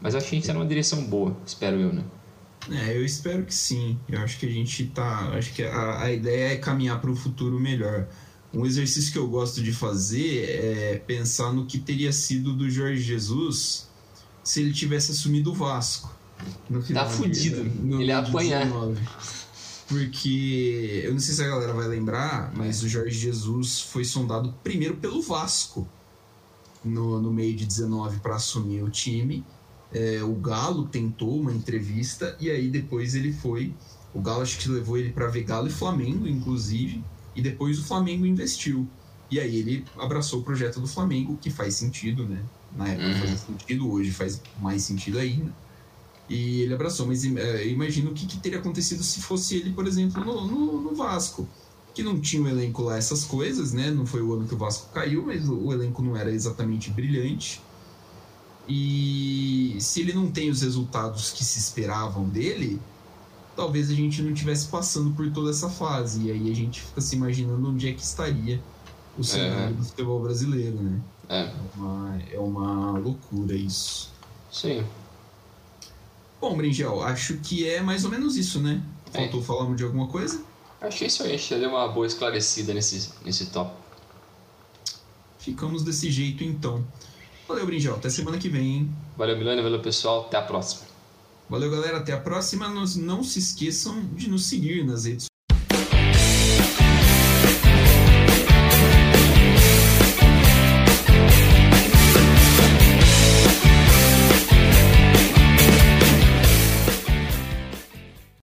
Mas acho que a gente está numa direção boa, espero eu, né? É, eu espero que sim. Eu acho que a gente tá. Acho que a, a ideia é caminhar para um futuro melhor. Um exercício que eu gosto de fazer é pensar no que teria sido do Jorge Jesus se ele tivesse assumido o Vasco. No tá final tá fudido. Ele ia apanhar. Porque eu não sei se a galera vai lembrar, mas o Jorge Jesus foi sondado primeiro pelo Vasco no, no meio de 19 para assumir o time. É, o Galo tentou uma entrevista e aí depois ele foi. O Galo acho que levou ele para ver Galo e Flamengo, inclusive. E depois o Flamengo investiu. E aí ele abraçou o projeto do Flamengo, que faz sentido, né? Na época uhum. fazia sentido, hoje faz mais sentido ainda. E ele abraçou, mas é, imagino o que, que, teria acontecido se fosse ele, por exemplo, no, no, no, Vasco. Que não tinha o um elenco lá, essas coisas, né? Não foi o ano que o Vasco caiu, mas o, o elenco não era exatamente brilhante. E se ele não tem os resultados que se esperavam dele, talvez a gente não estivesse passando por toda essa fase. E aí a gente fica se imaginando onde é que estaria o é. cenário é. do futebol brasileiro, né? É. É uma, é uma loucura isso. Sim. Bom, Bringel, acho que é mais ou menos isso, né? Faltou é. falar de alguma coisa? Acho que é isso aí, a gente deu uma boa esclarecida nesse, nesse top. Ficamos desse jeito então. Valeu, Bringel. Até semana que vem, hein? Valeu, Milano. Valeu, pessoal. Até a próxima. Valeu, galera. Até a próxima. Não se esqueçam de nos seguir nas redes